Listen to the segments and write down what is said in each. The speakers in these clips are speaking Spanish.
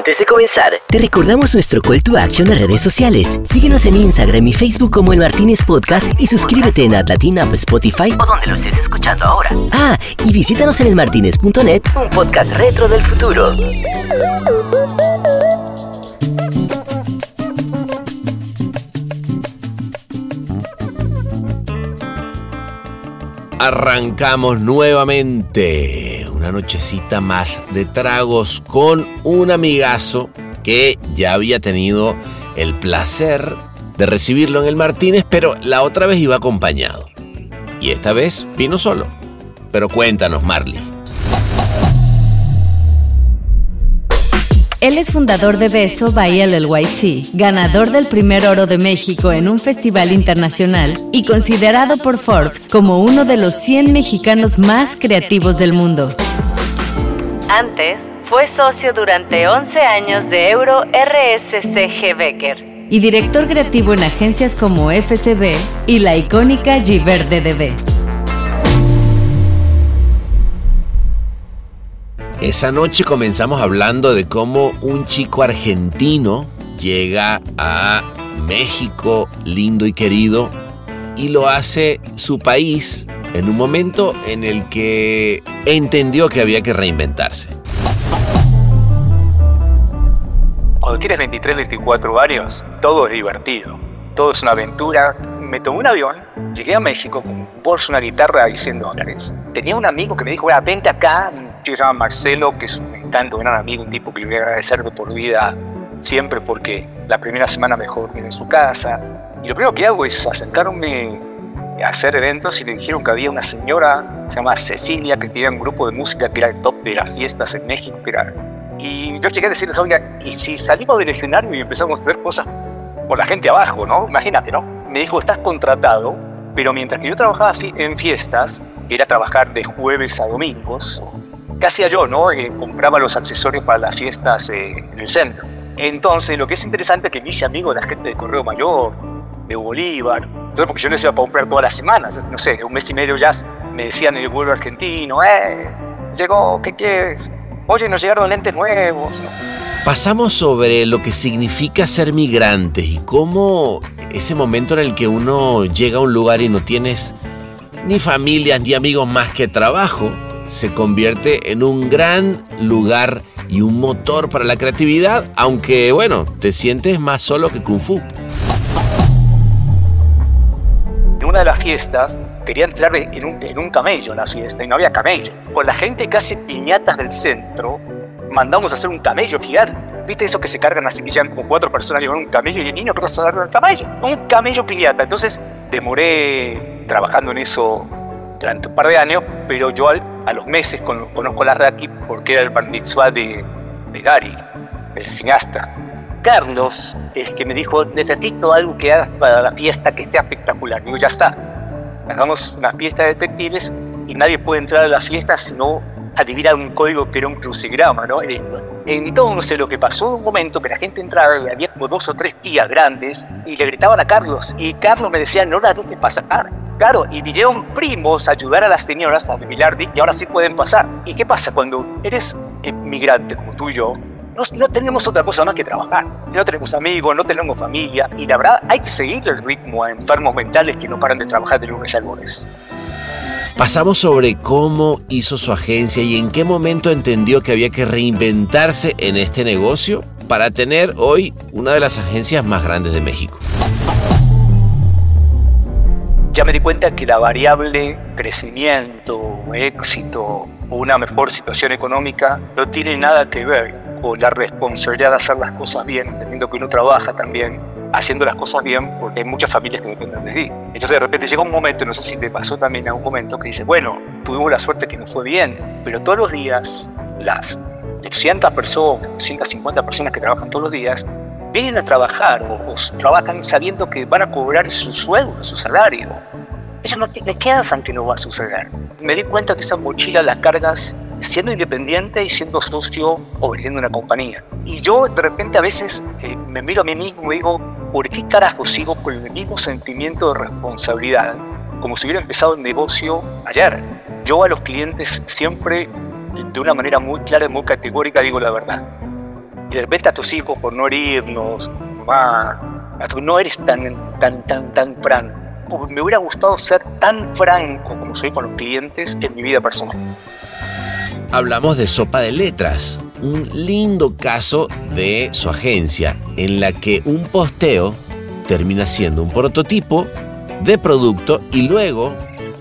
Antes de comenzar, te recordamos nuestro call to action en redes sociales. Síguenos en Instagram y Facebook como El Martínez Podcast y suscríbete en Atlatin App, Spotify o donde lo estés escuchando ahora. Ah, y visítanos en elmartinez.net, un podcast retro del futuro. Arrancamos nuevamente una nochecita más de tragos con un amigazo que ya había tenido el placer de recibirlo en el Martínez, pero la otra vez iba acompañado. Y esta vez vino solo. Pero cuéntanos, Marley. Él es fundador de Beso by LLYC, ganador del primer oro de México en un festival internacional y considerado por Forbes como uno de los 100 mexicanos más creativos del mundo. Antes, fue socio durante 11 años de Euro RSCG Becker y director creativo en agencias como FCB y la icónica Giverde DB. Esa noche comenzamos hablando de cómo un chico argentino llega a México lindo y querido y lo hace su país en un momento en el que entendió que había que reinventarse. Cuando tienes 23, 24 años, todo es divertido, todo es una aventura. Me tomé un avión, llegué a México con un bolso, una guitarra y 100 dólares. Tenía un amigo que me dijo, vente acá, se llama Marcelo, que es un encanto, un gran amigo, un tipo que le voy a agradecer de por vida siempre porque la primera semana mejor en su casa. Y lo primero que hago es acercarme hacer eventos y le dijeron que había una señora, se llama Cecilia, que tenía un grupo de música que era el top de las fiestas en México. Era... Y yo llegué a decirles, oiga, ¿y si salimos del escenario y empezamos a hacer cosas por la gente abajo, no? Imagínate, ¿no? Me dijo, estás contratado, pero mientras que yo trabajaba así en fiestas, era trabajar de jueves a domingos, ¿qué hacía yo? No? Eh, compraba los accesorios para las fiestas eh, en el centro. Entonces, lo que es interesante es que mis amigos, la gente de Correo Mayor, de Bolívar, entonces, porque yo les iba a comprar todas las semanas, no sé, un mes y medio ya me decían en el vuelo argentino, ¡eh! Llegó, ¿qué quieres? Oye, nos llegaron lentes nuevos. Pasamos sobre lo que significa ser migrante y cómo ese momento en el que uno llega a un lugar y no tienes ni familia ni amigos más que trabajo, se convierte en un gran lugar y un motor para la creatividad, aunque bueno, te sientes más solo que Kung Fu. Una de las fiestas quería entrar en un, en un camello en la fiesta y no había camello. Con la gente casi piñatas del centro, mandamos a hacer un camello gigante. ¿Viste eso que se cargan así que llegan como cuatro personas llevan un camello y el niño que vas a dar el camello? Un camello piñata. Entonces demoré trabajando en eso durante un par de años, pero yo a los meses conozco a la Raki porque era el bar de, de Gary, el cineasta. Carlos es que me dijo, necesito algo que hagas para la fiesta que esté espectacular. Digo, ya está. Hagamos una fiesta de detectives y nadie puede entrar a la fiesta si no adivina un código que era un crucigrama, ¿no? Entonces lo que pasó en un momento que la gente entraba y había como dos o tres tías grandes y le gritaban a Carlos y Carlos me decía, no la dejes pasar. Claro, y vinieron primos a ayudar a las señoras a vigilar y ahora sí pueden pasar. ¿Y qué pasa cuando eres migrante como tú y yo? No, no, tenemos otra cosa más que trabajar. No tenemos amigos, no tenemos familia. Y la verdad, hay que seguir el ritmo a enfermos mentales que no paran de trabajar de lunes a lunes. Pasamos sobre cómo hizo su agencia y en qué momento entendió que había que reinventarse en este negocio para tener hoy una de las agencias más grandes de México ya me di cuenta que la variable crecimiento, éxito una mejor situación económica no tiene nada que ver con la responsabilidad de hacer las cosas bien, entendiendo que uno trabaja también haciendo las cosas bien porque hay muchas familias que dependen de ti. Entonces de repente llega un momento, no sé si te pasó también a un momento, que dices, bueno, tuvimos la suerte que nos fue bien, pero todos los días las 200 personas, 150 personas que trabajan todos los días, vienen a trabajar o, trabajan sabiendo que van a cobrar su sueldo, su salario. Ellos no les quedan que no va a suceder. Me di cuenta que esa mochila la cargas siendo independiente y siendo socio o vendiendo una compañía. Y yo de repente a veces eh, me miro a mí mismo y digo, ¿por qué carajo sigo con el mismo sentimiento de responsabilidad? Como si hubiera empezado el negocio ayer. Yo a los clientes siempre, de una manera muy clara y muy categórica, digo la verdad y de repente a tus hijos por no herirnos, mamá, no eres tan, tan, tan, tan franco. Me hubiera gustado ser tan franco como soy con los clientes en mi vida personal. Hablamos de Sopa de Letras, un lindo caso de su agencia en la que un posteo termina siendo un prototipo de producto y luego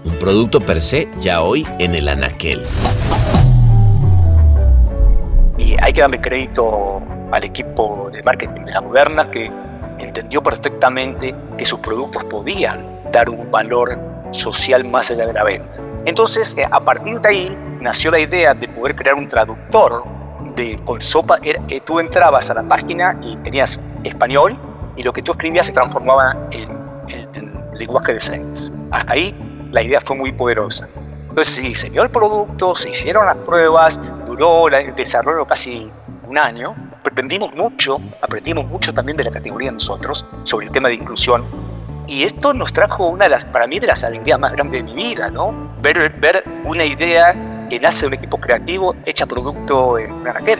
un producto per se ya hoy en el anaquel. Y hay que darle crédito al equipo de marketing de la Moderna que entendió perfectamente que sus productos podían dar un valor social más allá de la venta. Entonces, eh, a partir de ahí nació la idea de poder crear un traductor de con sopa. Eh, tú entrabas a la página y tenías español y lo que tú escribías se transformaba en, lenguaje de señas. Hasta ahí la idea fue muy poderosa. Entonces se diseñó el producto, se hicieron las pruebas, duró el desarrollo casi un año. Aprendimos mucho, aprendimos mucho también de la categoría nosotros sobre el tema de inclusión. Y esto nos trajo una de las, para mí, de las alegrías más grandes de mi vida, ¿no? Ver, ver una idea que nace de un equipo creativo hecha producto en una raquel.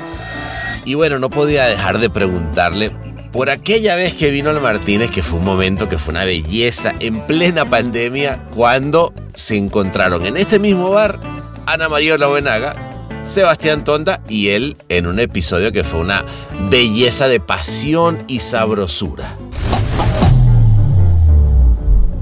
Y bueno, no podía dejar de preguntarle por aquella vez que vino al Martínez, que fue un momento que fue una belleza en plena pandemia, cuando se encontraron en este mismo bar Ana María Buenaga, Sebastián Tonda y él en un episodio que fue una belleza de pasión y sabrosura.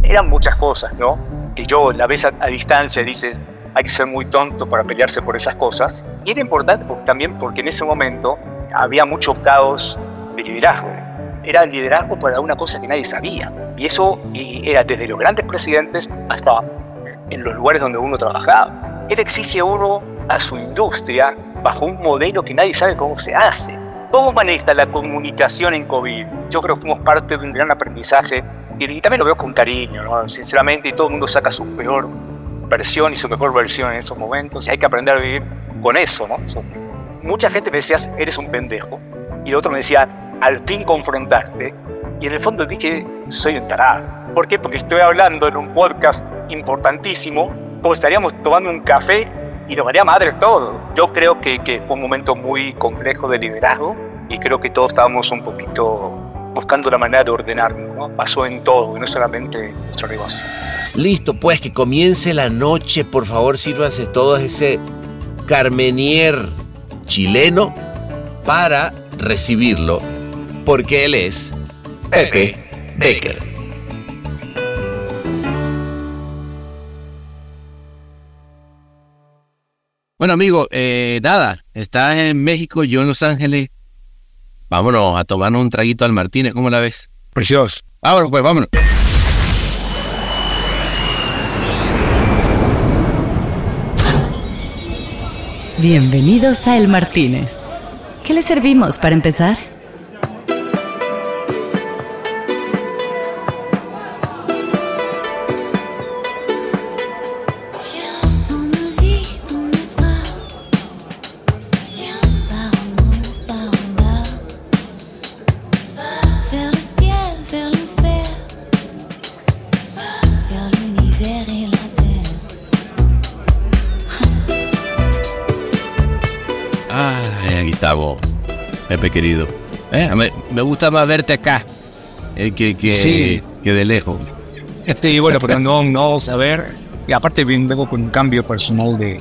Eran muchas cosas, ¿no? Que yo la ves a, distancia y dices, hay que ser muy tonto para pelearse por esas cosas. Y era importante también porque en ese momento había mucho caos de liderazgo. Era el liderazgo para una cosa que nadie sabía. Y eso era desde los grandes presidentes hasta en los lugares donde uno trabajaba. Él exige a uno a su industria bajo un modelo que nadie sabe cómo se hace. ¿Cómo maneja la comunicación en COVID? Yo creo que fuimos parte de un gran aprendizaje y, también lo veo con cariño, ¿no? sinceramente, y todo el mundo saca su peor versión y su mejor versión en esos momentos y hay que aprender a vivir con eso. ¿no? mucha gente me decía, eres un pendejo, y el otro me decía, al fin confrontarte. Y en el fondo dije, soy un tarado. ¿Por qué? Porque estoy hablando en un podcast importantísimo, como estaríamos tomando un café y nos haría madre todo. Yo creo que, que fue un momento muy complejo de liderazgo y creo que todos estábamos un poquito buscando la manera de ordenarnos. ¿no? Pasó en todo, y no solamente en nuestro negocio. Listo, pues que comience la noche. Por favor, sírvanse todos ese Carmenier chileno para recibirlo porque él es Pepe Becker. Bueno, amigo, eh, nada, estás en México, yo en Los Ángeles. Vámonos a tomarnos un traguito al Martínez, ¿cómo la ves? Precioso. Vámonos, pues, vámonos. Bienvenidos a El Martínez. ¿Qué le servimos para empezar? Querido. Eh, me, gusta más verte acá eh, que, que, que, de lejos. Sí, bueno, pero no, no ver. Y aparte vengo con un cambio personal de,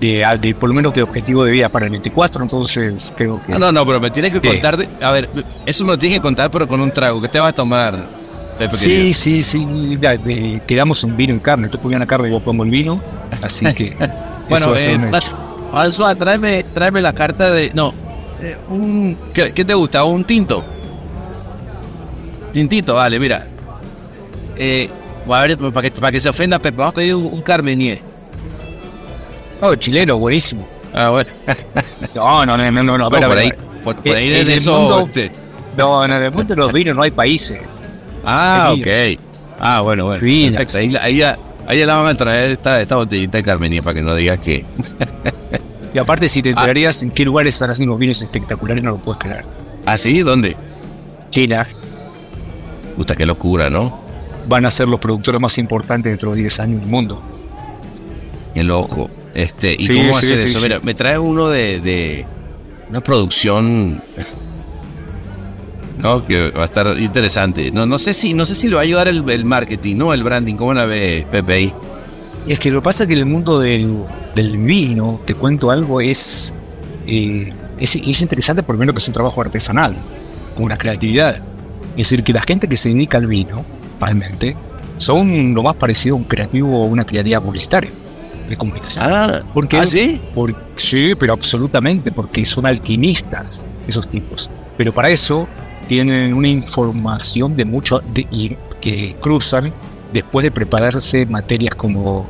de, por lo menos de objetivo de vida para el 24, entonces creo que... No, no, no, pero me tienes que contar, a ver, eso me lo tienes que contar, pero con un trago, ¿qué te vas a tomar? Pepe sí, sí, sí, quedamos un vino en carne, tú pones la carne y yo pongo el vino, así que... bueno, eh, François, tráeme, tráeme la carta de... No, eh, un, ¿qué, te gusta? ¿Un tinto? Tintito, vale, mira. Eh, a ver, para que, para que se ofenda, Pepe, vamos a pedir un, Carmenier. Oh, chileno, buenísimo. Ah, bueno. no, no, no, no, no, no por, ahí, por, ahí en, el mundo, No, en el mundo de los vinos no hay países. Ah, ok. Ah, bueno, bueno. Ahí, ahí, ahí la van a traer esta, esta botellita de Carmenier para que no digas que... Y aparte, si te ah. enterarías en qué lugares están haciendo vinos espectaculares, no lo puedes creer. ¿Ah, sí? ¿Dónde? China. Gusta qué locura, ¿no? Van a ser los productores más importantes dentro de 10 años del mundo. Qué loco. Este, ¿Y cómo hacer eso? Mira, me trae uno de, una producción ¿no? que va a estar interesante. No, no sé si no sé si le va a ayudar el, el marketing, ¿no? El branding, ¿cómo la ve Pepe ahí? Es que lo que pasa es que en el mundo del, del vino, te cuento algo, es, eh, es, es interesante por menos que es un trabajo artesanal, con una creatividad. Es decir, que la gente que se dedica al vino, realmente, son lo más parecido a un creativo o una creatividad publicitaria de comunicación. Ah, porque, ¿ah, sí? por- sí, pero absolutamente, porque son alquimistas esos tipos. Pero para eso tienen una información de mucho de- y que cruzan después de prepararse materias como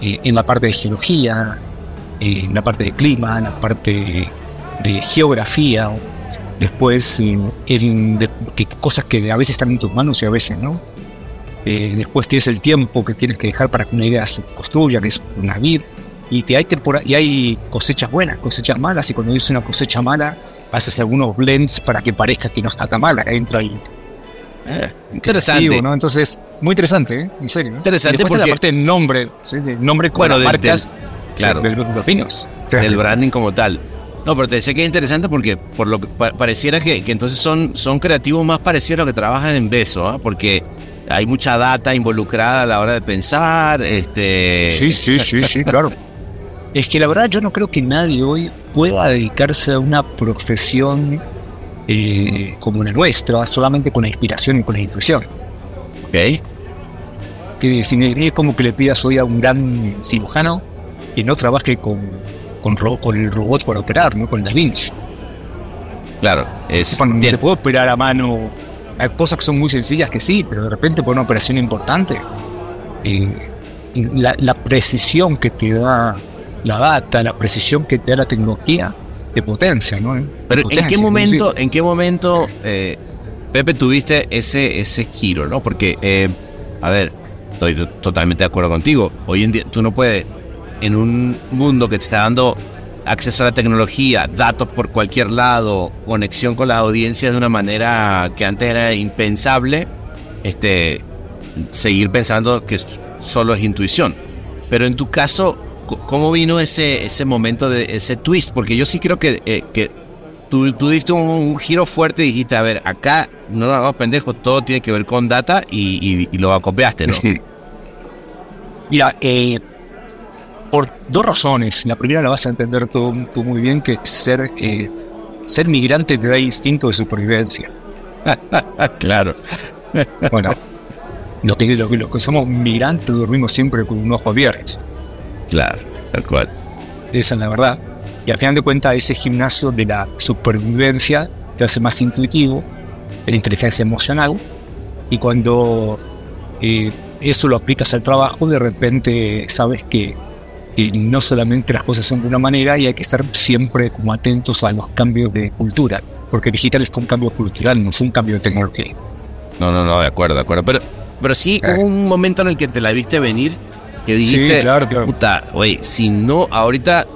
eh, en la parte de geología, eh, en la parte de clima, en la parte de geografía, después en, en de- que cosas que a veces están en tus manos y a veces no. Eh, después tienes el tiempo que tienes que dejar para que una idea se construya, que es una vid. Y, te hay tempora- y hay cosechas buenas, cosechas malas, y cuando dices una cosecha mala, haces algunos blends para que parezca que no está tan mala, entra ahí. Eh, interesante. Entonces, muy interesante, ¿eh? en serio. ¿eh? Interesante Y porque- está la parte del nombre, ¿sí? del nombre con Bueno, las del- marcas del- sí, claro. de los vinos. del branding como tal. No, pero te decía que es interesante porque por lo que pa- pareciera que, que entonces son, son creativos más parecidos a los que trabajan en Beso, ¿ah? porque hay mucha data involucrada a la hora de pensar, este Sí, sí, sí, sí, claro. Es que la verdad yo no creo que nadie hoy pueda dedicarse a una profesión eh, como la nuestra, solamente con la inspiración y con la intuición. Ok, Que si es como que le pidas hoy a un gran cirujano que no trabaje con, con, ro- con el robot para operar, ¿no? Con Da Vinci. claro, es Cuando te puedo operar a mano. Hay cosas que son muy sencillas que sí, pero de repente por una operación importante, eh, y la, la precisión que te da la data, la precisión que te da la tecnología, te potencia, ¿no? Pero ¿en qué momento, en qué momento, eh, Pepe, tuviste ese, ese giro, ¿no? Porque, eh, a ver, estoy to- totalmente de acuerdo contigo. Hoy en día tú no puedes, en un mundo que te está dando acceso a la tecnología, datos por cualquier lado, conexión con las audiencias de una manera que antes era impensable, este, seguir pensando que solo es intuición. Pero en tu caso, ¿cómo vino ese, ese momento de ese twist? Porque yo sí creo que, eh, que tú, tú diste un, un giro fuerte y dijiste, a ver, acá no nos hagamos pendejos, todo tiene que ver con data y, y- y lo acopiaste, ¿no? Sí. Mira, eh, por dos razones. La primera la vas a entender tú, tú muy bien, que ser, eh, ser migrante te da instinto de supervivencia. claro. Bueno, lo que, lo, que- lo que somos migrantes dormimos siempre con un ojo abierto. Claro, tal cual. Esa es la verdad. Y al final de cuentas, ese gimnasio de la supervivencia te hace más intuitivo, de la inteligencia emocional. Y cuando eh, eso lo aplicas al trabajo, de repente sabes que, que no solamente las cosas son de una manera y hay que estar siempre como atentos a los cambios de cultura. Porque digital es un cambio cultural, no es un cambio de tecnología. No, no, no, de acuerdo, de acuerdo. Pero, pero sí Eh. hubo un momento en el que te la viste venir, que dijiste, Sí, claro, claro. puta, oye, si no, ahorita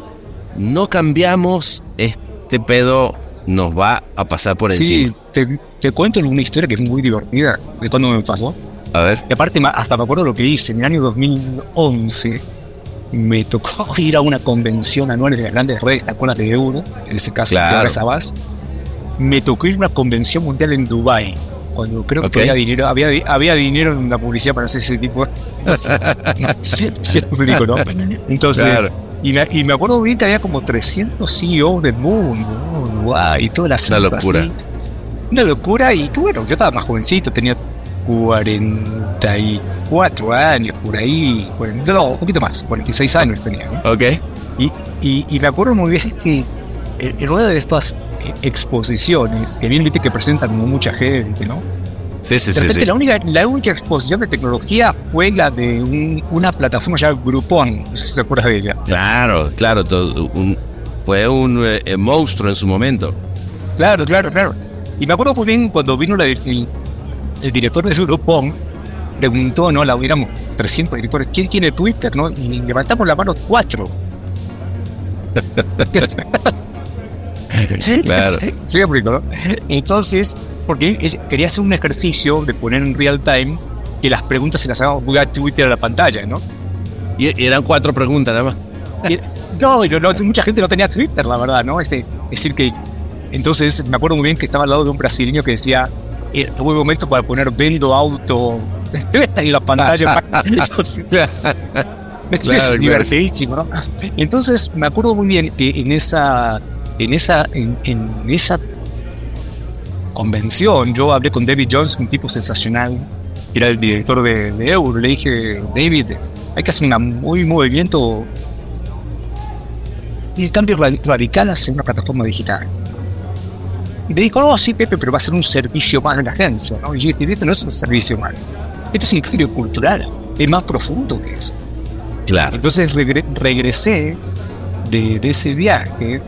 no cambiamos, este pedo nos va a pasar por Sí, encima. te, te cuento una historia que es muy divertida de cuando me pasó. A ver, Y aparte, hasta me acuerdo lo que hice. En el año 2011 me tocó ir a una convención anual de las grandes redes, ¿te acuerdas de Euro? En ese caso, Claro. de Sabas. Me tocó ir a una convención mundial en Dubai cuando creo que había dinero, había, di- había dinero en la publicidad para hacer ese tipo de sí, sí, es público, ¿no? Entonces, Claro. Y, me, y me acuerdo bien que había como 300 CEOs del mundo. Uruguay, y toda la Una locura. una locura y que bueno, yo estaba más jovencito, tenía 44 años por ahí, no, un poquito más, 46 años tenía. ¿no? ok. Y, y, y me acuerdo muy bien que en una de estas eh, exposiciones, que bien viste que presentan mucha gente, ¿no? Sí, sí, De sí. repente sí. la, única, la única exposición de tecnología fue la de un- una plataforma llamada Groupon, no sé si te acuerdas de ella. Claro, claro, todo un- fue un eh, eh, monstruo en su momento. Claro, claro, claro. Y me acuerdo muy bien cuando vino la- el, el director de Groupon, preguntó, ¿no? La hubiéramos 300 directores, ¿quién tiene Twitter, no? Y levantamos la mano cuatro. Claro. Sí, ¿no? Entonces, porque quería hacer un ejercicio de poner en real time que las preguntas se las hagamos a Twitter a la pantalla, ¿no? Y, y eran cuatro preguntas nada más. No, no, no, mucha gente no tenía Twitter, la verdad, ¿no? Este, Es decir, que entonces me acuerdo muy bien que estaba al lado de un brasileño que decía, el buen momento para poner vendo auto. en la pantalla. es divertidísimo, ¿no? Entonces me acuerdo muy bien que en esa, en esa, en, esa convención yo hablé con David Jones, un tipo sensacional, que era el director de, de Euro. Le dije, David, hay que hacer un muy movimiento y el cambio radical hacia una plataforma digital. Y me dijo, no, sí, Pepe, pero va a ser un servicio más de la agencia. ¿no? Y yo dije, esto no es un servicio más. Esto es un cambio cultural. Es más profundo que eso. Claro. Entonces regresé de, ese viaje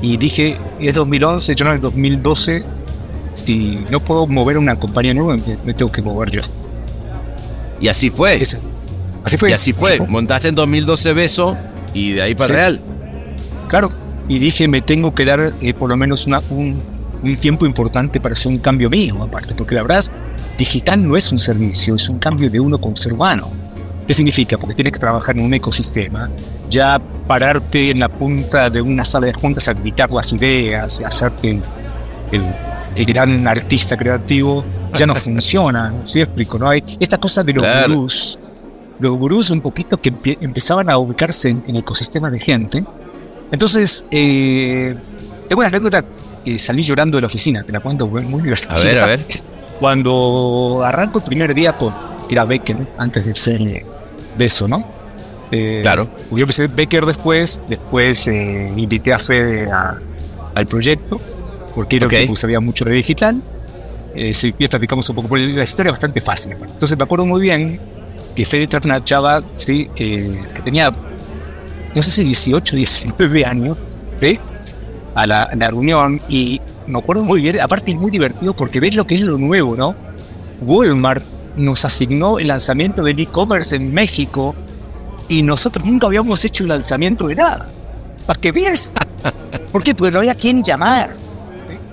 y dije, es 2011, yo en el 2012, si no puedo mover una compañía nueva, me, tengo que mover yo. Y así fue. así fue. Y así fue. Montaste en 2012 Beso y de ahí para Real. Claro. Y dije, me tengo que dar eh, por lo menos una, un, un tiempo importante para hacer un cambio mío, aparte, porque la verdad, digital no es un servicio, es un cambio de uno con ser humano. ¿Qué significa? Porque tienes que trabajar en un ecosistema, ya pararte en la punta de una sala de juntas a gritar las ideas, hacerte el, el, gran artista creativo, ya no funciona, ¿sí explico? ¿no? Hay esta cosa de los gurús, los gurús un poquito que empezaban a ubicarse en, el ecosistema de gente. Entonces, eh, es una anécdota que salí llorando de la oficina, te la cuento muy divertida. A ver, a ver. Cuando arranco el primer día con era Becker, antes de ser Beso, ¿no? Eh, claro. Yo empecé Becker después, después eh, invité a Fede al proyecto, porque era que sabía mucho de digital. Eh, si platicamos un poco, la historia es bastante fácil. Entonces me acuerdo muy bien que Fede trata una chava ¿sí? que tenía, no sé si 18, 19 años, ¿sí? a la, reunión y me acuerdo muy bien, aparte es muy divertido porque ves lo que es lo nuevo, ¿no? Walmart nos asignó el lanzamiento del e-commerce en México y nosotros nunca habíamos hecho un lanzamiento de nada. ¿Para que veas? ¿Por qué? Porque no había quien llamar.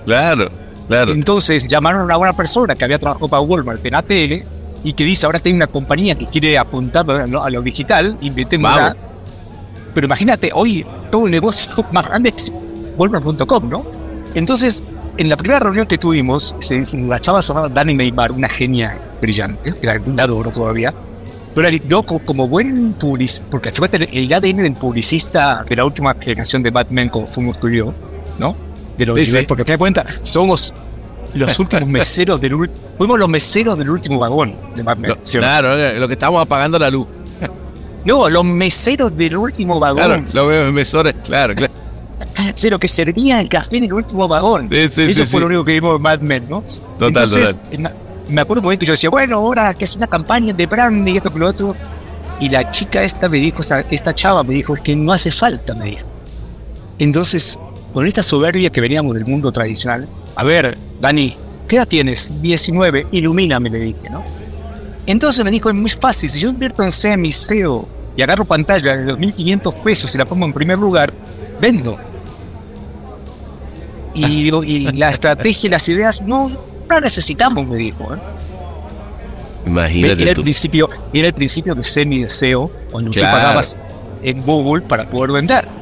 Claro, claro. Entonces llamaron a una persona que había trabajado para Walmart en ATL y que dice, ahora tiene una compañía que quiere apuntar a lo, digital, inventémosla. Pero imagínate, hoy todo el negocio más grande Walmart.com, ¿no? Entonces, en la primera reunión que tuvimos, se, la chava Dani Neymar, una genia brillante, que la adoro todavía, pero yo como buen publicista, porque el ADN del publicista de la última generación de Batman como fuimos tú y yo, ¿no? De los sí, porque te das cuenta, somos los últimos meseros del fuimos los meseros del último vagón de Batman. claro, lo que estábamos apagando la luz. No, los meseros del último vagón. Claro, lo veo mesores, claro, claro. Cero, que servía el café en el último vagón. Eso fue lo único que vimos en Mad Men, ¿no? Total, Entonces, Me acuerdo un momento que yo decía, bueno, ahora que es una campaña de branding y esto que lo otro. Y la chica esta me dijo, esta, chava me dijo, es que no hace falta, me dijo. Entonces, con esta soberbia que veníamos del mundo tradicional, a ver, Dani, ¿qué edad tienes? 19, ilumíname, le dije, ¿no? Entonces me dijo, es muy fácil, si yo invierto en semi, SEO y agarro pantalla de 2.500 pesos y la pongo en primer lugar, vendo. Y, la estrategia y las ideas no, no necesitamos, me dijo. ¿eh? Imagínate. Era el, principio, era el principio de semi-deseo, cuando tú pagabas en Google para poder vender.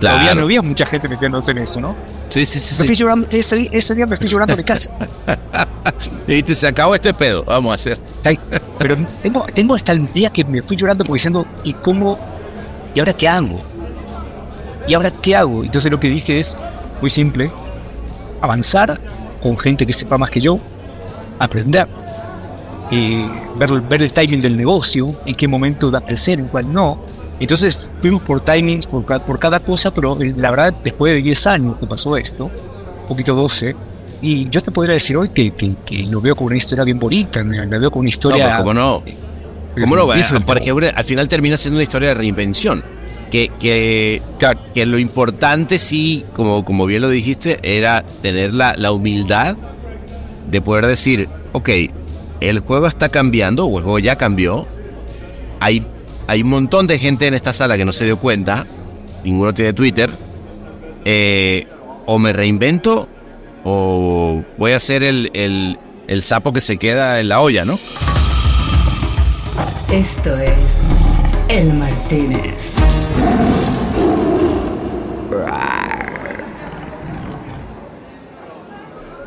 ¿No? Todavía no había mucha gente metiéndose en eso, ¿no? Sí, sí, sí. Me llorando, ese, ese, día me fui llorando de casa. y te se acabó este pedo, vamos a hacer. pero tengo, tengo hasta el día que me fui llorando como diciendo, ¿y cómo? ¿Y ahora qué hago? ¿Y ahora qué hago? Entonces lo que dije es muy simple, avanzar con gente que sepa más que yo, aprender, y ver, ver el timing del negocio, en qué momento da crecer, en cuál no. Entonces fuimos por timings, por, por cada cosa, pero eh, la verdad, después de 10 años que pasó esto, un poquito 12, y yo te podría decir hoy que, que, lo veo como una historia bien bonita, lo veo como una historia... No, ¿Cómo no? ¿Cómo no? Porque al final termina siendo una historia de reinvención que, que, que, lo importante sí, como, como bien lo dijiste, era tener la, la humildad de poder decir, ok, el juego está cambiando, o el juego ya cambió, hay, hay un montón de gente en esta sala que no se dio cuenta, ninguno tiene Twitter, eh, o me reinvento o voy a ser el, el, el sapo que se queda en la olla, ¿no? Esto es El Martínez.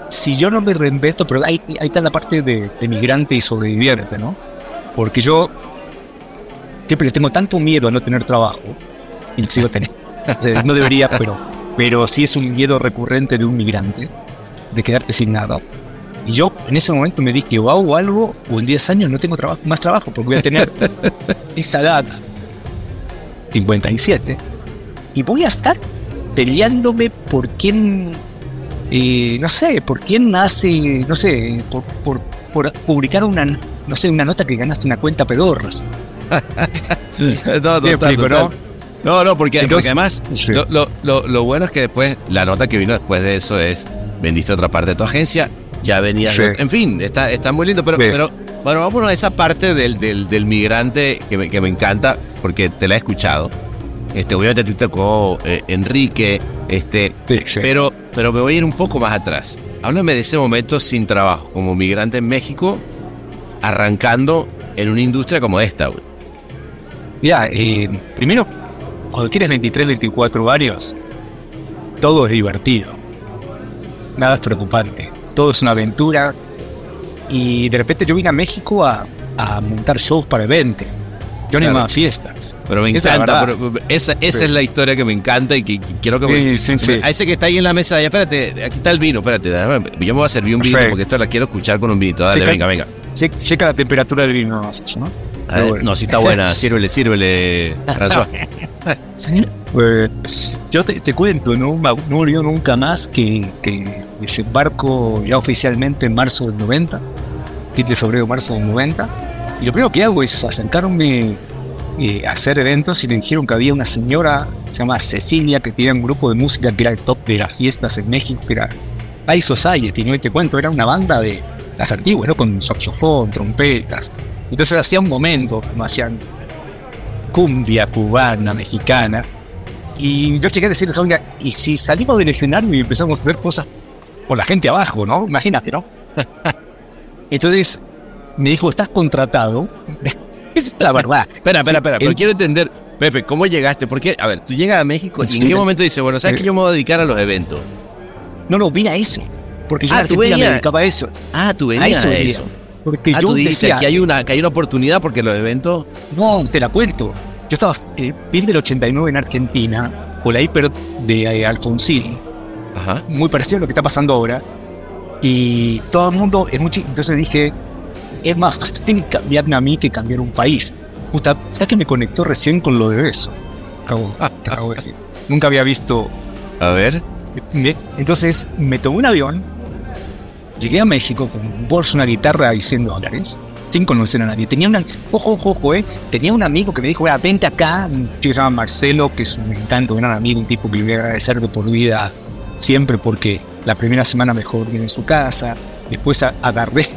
si yo no me reinvento, pero ahí, ahí está la parte de, de migrante y sobreviviente, ¿no? Porque yo siempre le tengo tanto miedo a no tener trabajo, y lo sigo teniendo. O sea, no debería, pero, pero sí es un miedo recurrente de un migrante, de quedarte sin nada. Y yo en ese momento me dije, o hago algo, o en 10 años no tengo trabajo, más trabajo, porque voy a tener esa edad, 57, y voy a estar peleándome por quién, eh, no sé, por quién hace, no sé, por, por, por publicar una, no sé, una nota que ganaste una cuenta pedorras. no, ¿Me explico, total. no? No, no, porque, además Sí. lo, lo- lo- lo bueno es que después, la nota que vino después de eso es, vendiste otra parte de tu agencia, ya venías, Sí. en fin, está, está muy lindo, pero, Sí. pero bueno, vámonos a esa parte del, del, del migrante que me, que me encanta, porque te la he escuchado. Este, obviamente a ti te tocó eh, Enrique, este, pero, pero me voy a ir un poco más atrás. Háblame de ese momento sin trabajo, como migrante en México, arrancando en una industria como esta, güey. Mira, eh, primero, cuando tienes 23, 24 años, todo es divertido. Nada es preocupante. Todo es una aventura. Y de repente yo vine a México a, a montar shows para eventos. Yo Claro. animaba fiestas. Pero me Esa encanta, verdad. pero esa, esa Sí. es la historia que me encanta y que, que quiero que me... Sí, sí. A ese que está ahí en la mesa, ya, espérate, aquí está el vino, espérate, déjame- yo me voy a servir un vino porque esto la quiero escuchar con un vinito, dale, Sí, venga, venga. Che- checa la temperatura del vino, no haces, ¿no? A Pero ver, bueno. no, si está buena, sírvele, sírvele, François. Pues, yo te, te cuento, no, no olvido nunca más que, que desembarco ya oficialmente en marzo del 90, fin de febrero, marzo del 90, y lo primero que hago es acercarme eh, a hacer eventos y me dijeron que había una señora, se llama Cecilia, que tenía un grupo de música que era el top de las fiestas en México, que era High Society, ¿no? Y te cuento, era una banda de las antiguas, ¿no? Con saxofón, trompetas. Entonces hacía un momento, como hacían cumbia cubana, mexicana. Y yo llegué a decirles, oiga, ¿y si salimos del escenario y empezamos a hacer cosas por la gente abajo, no? Imagínate, ¿no? Entonces me dijo, ¿estás contratado? Es la verdad. Espera, espera, espera, pero quiero entender, Pepe, ¿cómo llegaste? Porque, a ver, tú llegas a México y en Sí. qué momento dices, bueno, ¿sabes Sí. que yo me voy a dedicar a los eventos? No, no, vine a eso. Porque yo Ah, en Argentina me dedicaba a eso. Ah, tú A venías eso a venía. eso. Porque Ah, yo tú dices decía, que hay, una, que hay una oportunidad porque los eventos... No, te la cuento. Yo estaba en fin del 89 en Argentina, con la hiper de eh, Alfonsín, Ajá. muy parecido a lo que está pasando ahora. Y todo el mundo es muy chi- Entonces dije, es más fácil cambiarme a mí que cambiar un país. Puta, ya que me conectó recién con lo de eso. Acabo- acabo de decir. Nunca había visto. A ver. me- Entonces me tomé un avión, llegué a México con un bolso, una guitarra y 100 dólares, sin conocer a nadie. Tenía una, ojo, ojo, ojo, eh. Tenía un amigo que me dijo, "Vea, vente acá, un chico que se llama Marcelo, que es un encanto, un gran amigo, un tipo que le voy a agradecer de por vida siempre porque la primera semana mejor en su casa, después agarré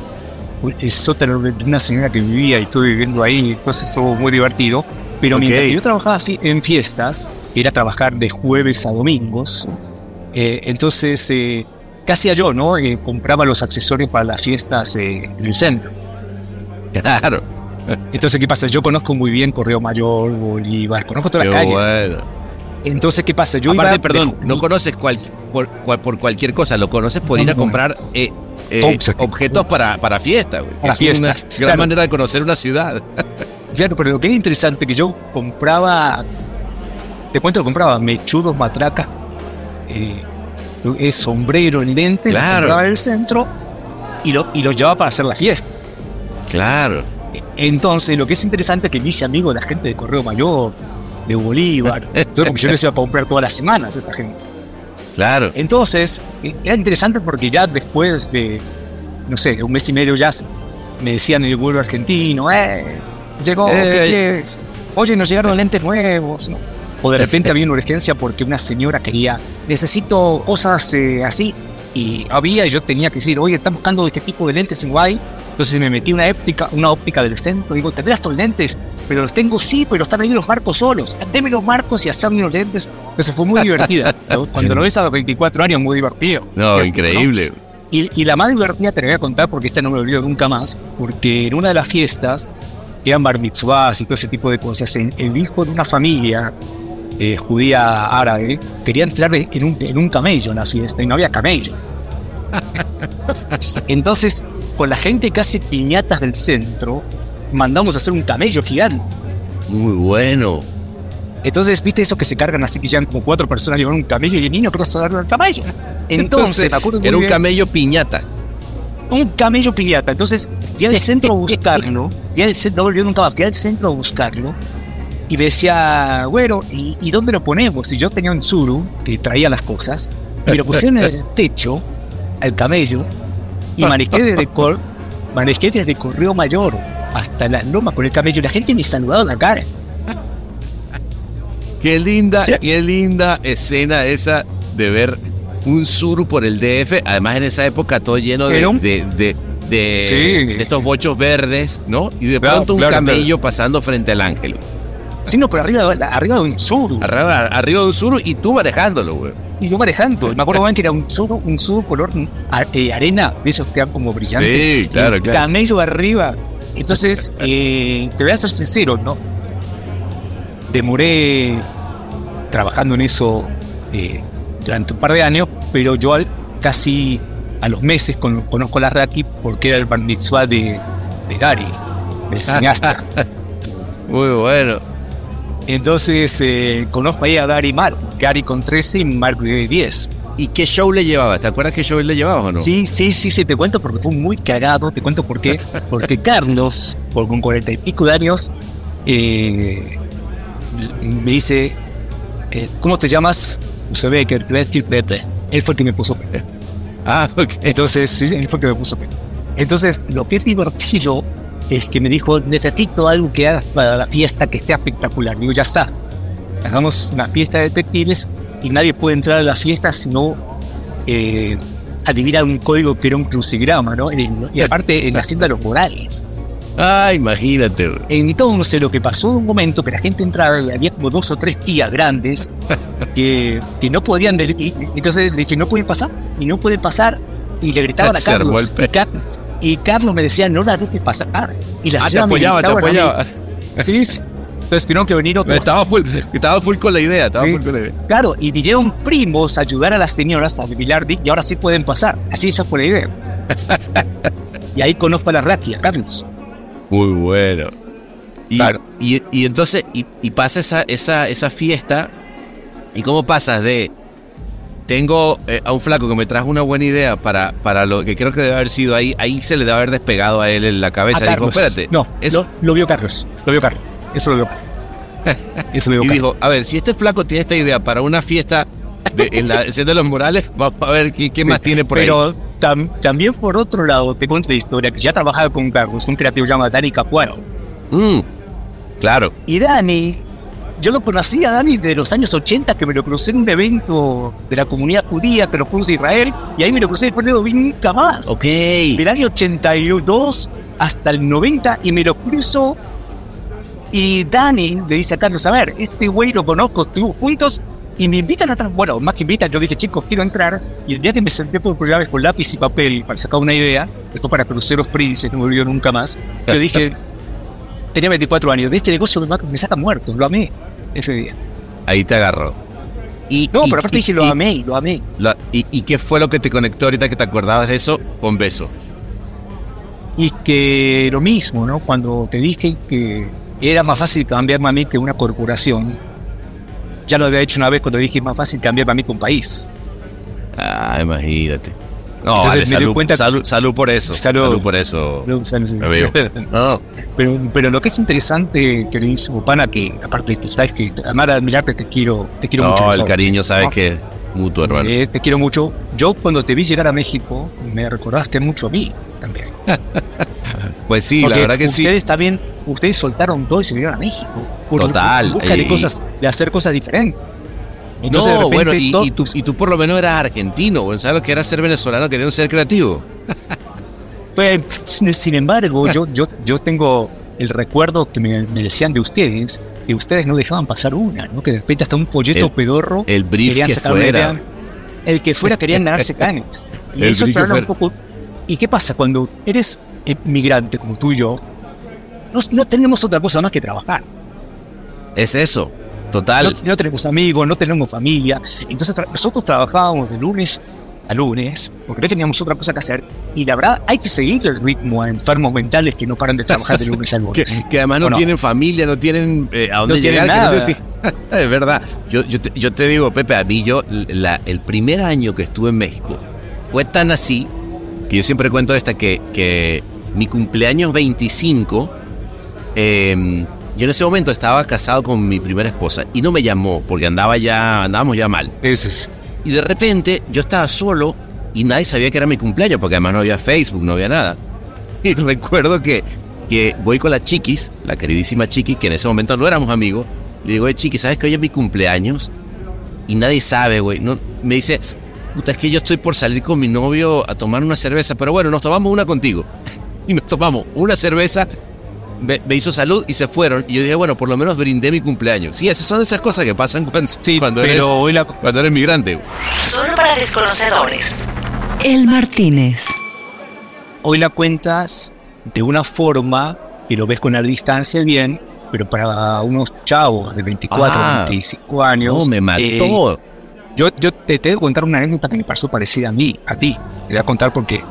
el sótano de una señora que vivía y estuve viviendo ahí, entonces estuvo muy divertido. Pero Ok. mientras yo trabajaba así en fiestas, era trabajar de jueves a domingos, eh, entonces, eh, ¿qué hacía yo, no? Eh, compraba los accesorios para las fiestas eh, en el centro. Claro. Entonces, ¿qué pasa? Yo conozco muy bien Correo Mayor, Bolívar, conozco todas Qué las calles. bueno. Entonces, ¿qué pasa? Yo Aparte, iba de- perdón, no conoces cual, por, cual- por cualquier cosa, lo conoces por ir a comprar eh, eh, Objetos. para, para fiesta, güey. Para es una fiestas, gran claro. manera de conocer una ciudad. Claro, pero lo que es interesante que yo compraba, te cuento, compraba mechudos, matracas, eh, es sombrero, lente, lo Claro. compraba en el centro y lo, y lo llevaba para hacer la fiesta. Claro. Entonces, lo que es interesante es que me hice amigo de la gente de Correo Mayor, de Bolívar, entonces, yo les iba a comprar todas las semanas a esta gente. Claro. Entonces, eh, era interesante porque ya después de, no sé, un mes y medio ya me decían en el vuelo argentino, eh, llegó, ¿qué Eh. quieres? Oye, nos llegaron lentes nuevos, ¿no? O de repente había una urgencia porque una señora quería, necesito cosas eh, así. Y había, y yo tenía que decir, oye, están buscando este tipo de lentes en Guay. Entonces me metí una óptica, una óptica del centro. Digo, ¿tendrás estos lentes? Pero los tengo, sí, pero están ahí los marcos solos. Deme los marcos y hacerme los lentes. Entonces fue muy divertida. Cuando lo ves a los 24 años, muy divertido. No, increíble. Y, y la más divertida te la voy a contar porque esta no me olvido nunca más. Porque en una de las fiestas, que eran bar mitzvahs y todo ese tipo de cosas, el hijo de una familia eh, judía árabe quería entrar en un, en un camello en la fiesta y no había camello. Entonces, con la gente que hace piñatas del centro, mandamos a hacer un camello gigante. Muy bueno. Entonces, viste eso que se cargan así que llegan como cuatro personas llevan un camello y el niño pasa a darle al camello. Entonces, muy era un bien, camello piñata. un camello piñata. Entonces, fui al centro a buscarlo. Fui al centro, no nunca más. Fui al centro a buscarlo. Y decía, bueno, ¿y, y dónde lo ponemos? Y yo tenía un suru que traía las cosas. Y lo pusieron en el techo, al camello. Y manejé desde, Cor manejé desde Correo Mayor hasta la loma con el camello. Y la gente me saludaba en la cara. Qué linda, qué linda escena esa de ver un sur por el DF. Además, en esa época todo lleno de, de, de- de- Sí. de estos bochos verdes, ¿no? Y de Claro, pronto un claro, camello pasando frente al ángel. Sí, no, pero arriba, arriba de un suru. Arriba, arriba de un sur y tú manejándolo, güey. Y yo manejando. Y me acuerdo bien que era un suru, un suru color eh, arena, de esos que como brillantes. Sí, claro, claro. Camello arriba. Entonces, eh, te voy a ser sincero, ¿no? Demoré trabajando en eso eh, durante un par de años, pero yo al- casi a los meses con- conozco a la Raki porque era el bar mitzvah de, de Gary, el cineasta. Muy bueno. Entonces, eh, conozco ahí a Gary Mark, Gary con 13 y Mark de 10. ¿Y qué show le llevabas? ¿Te acuerdas qué show le llevabas o no? Sí, sí, sí, sí, te cuento porque fue muy cagado, te cuento por qué. Porque Carlos, por con cuarenta y pico de años, eh, me dice, eh, ¿cómo te llamas? Se ve que. Él fue el que me puso Pepe. Ah, ok. Entonces, sí, él fue el que me puso Pepe. Entonces, lo que es divertido es que me dijo, necesito algo que hagas para la fiesta que esté espectacular. Digo, ya está. Hagamos una fiesta de detectives y nadie puede entrar a la fiesta si no eh, adivina un código que era un crucigrama, ¿no? Y aparte, en la hacienda de los Morales. Ah, imagínate. Entonces, lo que pasó en un momento que la gente entraba y había como dos o tres tías grandes que, que no podían. y- entonces le dije, no pueden pasar, y no pueden pasar. Y le gritaban a Carlos. Y, y Carlos me decía, no la dejes pasar. Y la Ah, te apoyaba, te apoyaba. Sí, sí. Entonces tuvieron que venir otros. Estaba full, estaba full con la idea, estaba Sí. full con la idea. Claro, y vinieron primos a ayudar a las señoras a depilar y ahora sí pueden pasar. Así esa fue la idea. y ahí conozco a la Raki, a Carlos. Muy bueno. Y, Claro. y, y entonces, y, y pasa esa, esa, esa fiesta, ¿y cómo pasas de tengo eh, a un flaco que me trajo una buena idea para, para lo que creo que debe haber sido ahí, ahí se le debe haber despegado a él en la A cabeza. Dijo, Carlos. espérate. No, es- lo, lo vio Carlos. Lo vio Carlos. Eso lo vio Carlos. Eso lo vio y Carlos. dijo, a ver, si este flaco tiene esta idea para una fiesta de, en la Hacienda de los Morales, vamos a ver qué, qué más tiene por ahí. Pero tam- también por otro lado, te cuento la historia, que ya trabajaba con Carlos, un creativo llamado Dani Capuano. Mm, claro. Y Dani, yo lo conocí a Dani de los años 80, que me lo crucé en un evento de la comunidad judía, que lo a Israel, y ahí me lo crucé después de no vi nunca más. Ok. Del año 82 hasta el 90, y me lo cruzo. Y Dani le dice a Carlos, a ver, este güey lo conozco, estuvimos juntos, y me invitan a. Bueno, más que invitan, yo dije, chicos, quiero entrar. Y el día que me senté por primera vez con lápiz y papel para sacar una idea, esto para Cruceros Princes, no me olvido nunca más, yo dije, tenía 24 años, de este negocio me saca muerto, lo amé ese día. Ahí te agarró. Y, No, y- pero aparte y- dije, lo y- amé, lo amé. y, ¿Y qué fue lo que te conectó ahorita que te acordabas de eso? Con beso. Y que lo mismo, ¿no? Cuando te dije que era más fácil cambiarme a mí que una corporación, ya lo había hecho una vez cuando dije es más fácil cambiarme a mí que un país. Ah, imagínate. No, Entonces vale, salud, cuenta- salud, salud por eso. Salud. Salud, por eso. Sea, no sé. amigo. No, Pero, pero lo que es interesante, queridísimo pana, que aparte tú sabes que además de admirarte te quiero, te quiero no, mucho. el cariño sabes No. que mutuo, hermano. Eh, te quiero mucho. Yo cuando te vi llegar a México, me recordaste mucho a mí también. Pues sí, la Porque verdad que sí. ustedes también, ustedes soltaron todo y se vinieron a México. Por, Total, busca de eh, cosas, de hacer cosas diferentes. Entonces, de no, repente, bueno, y, todo- y tú, y tú por lo menos eras argentino, o ¿sabes lo que era ser venezolano queriendo ser creativo? Pues, sin, embargo, yo, yo, yo tengo el recuerdo que me, me decían de ustedes, que ustedes no dejaban pasar una, ¿no? Que de repente hasta un folleto El- pedorro el brief querían que fuera. El que fuera querían ganarse canes. Y El eso un poco. ¿Y qué pasa cuando eres migrante como tú y yo? No, no tenemos otra cosa más que trabajar. Es eso, total. no tenemos amigos, no tenemos familia. Entonces tra- nosotros trabajábamos de lunes a lunes, porque no teníamos otra cosa que hacer. Y la verdad, hay que seguir el ritmo a enfermos mentales que no paran de trabajar de lunes a Que, lunes. que además no, tienen familia, no tienen eh, a dónde No tienen llegar. que nada. tienen- es verdad. Yo, yo, te, yo te digo, Pepe, a mí yo, la- el primer año que estuve en México fue tan así que yo siempre cuento esta que, que mi cumpleaños 25, eh, yo en ese momento estaba casado con mi primera esposa y no me llamó porque andaba ya, andábamos ya mal. Ese es- Y de repente yo estaba solo y nadie sabía que era mi cumpleaños porque además no había Facebook, no había nada. Y recuerdo que, que voy con la Chiquis, la queridísima Chiquis, que en ese momento no éramos amigos. Le digo, Chiquis, ¿sabes que hoy es mi cumpleaños? Y nadie sabe, güey. No, me dice, puta, es que yo estoy por salir con mi novio a tomar una cerveza, pero bueno, nos tomamos una contigo. Y nos tomamos una cerveza, me, me hizo salud y se fueron. Y yo dije, bueno, por lo menos brindé mi cumpleaños. Sí, esas son esas cosas que pasan cuando, cuando, eres, hoy la, cuando eres migrante. Solo para desconocedores. El Martínez. hoy la cuentas de una forma que lo ves con la distancia bien, pero para unos chavos de 24, Ah, 25 años. No, me eh, mató. yo, yo te tengo que contar una anécdota que me pasó parecida a mí, a ti. Te voy a contar porque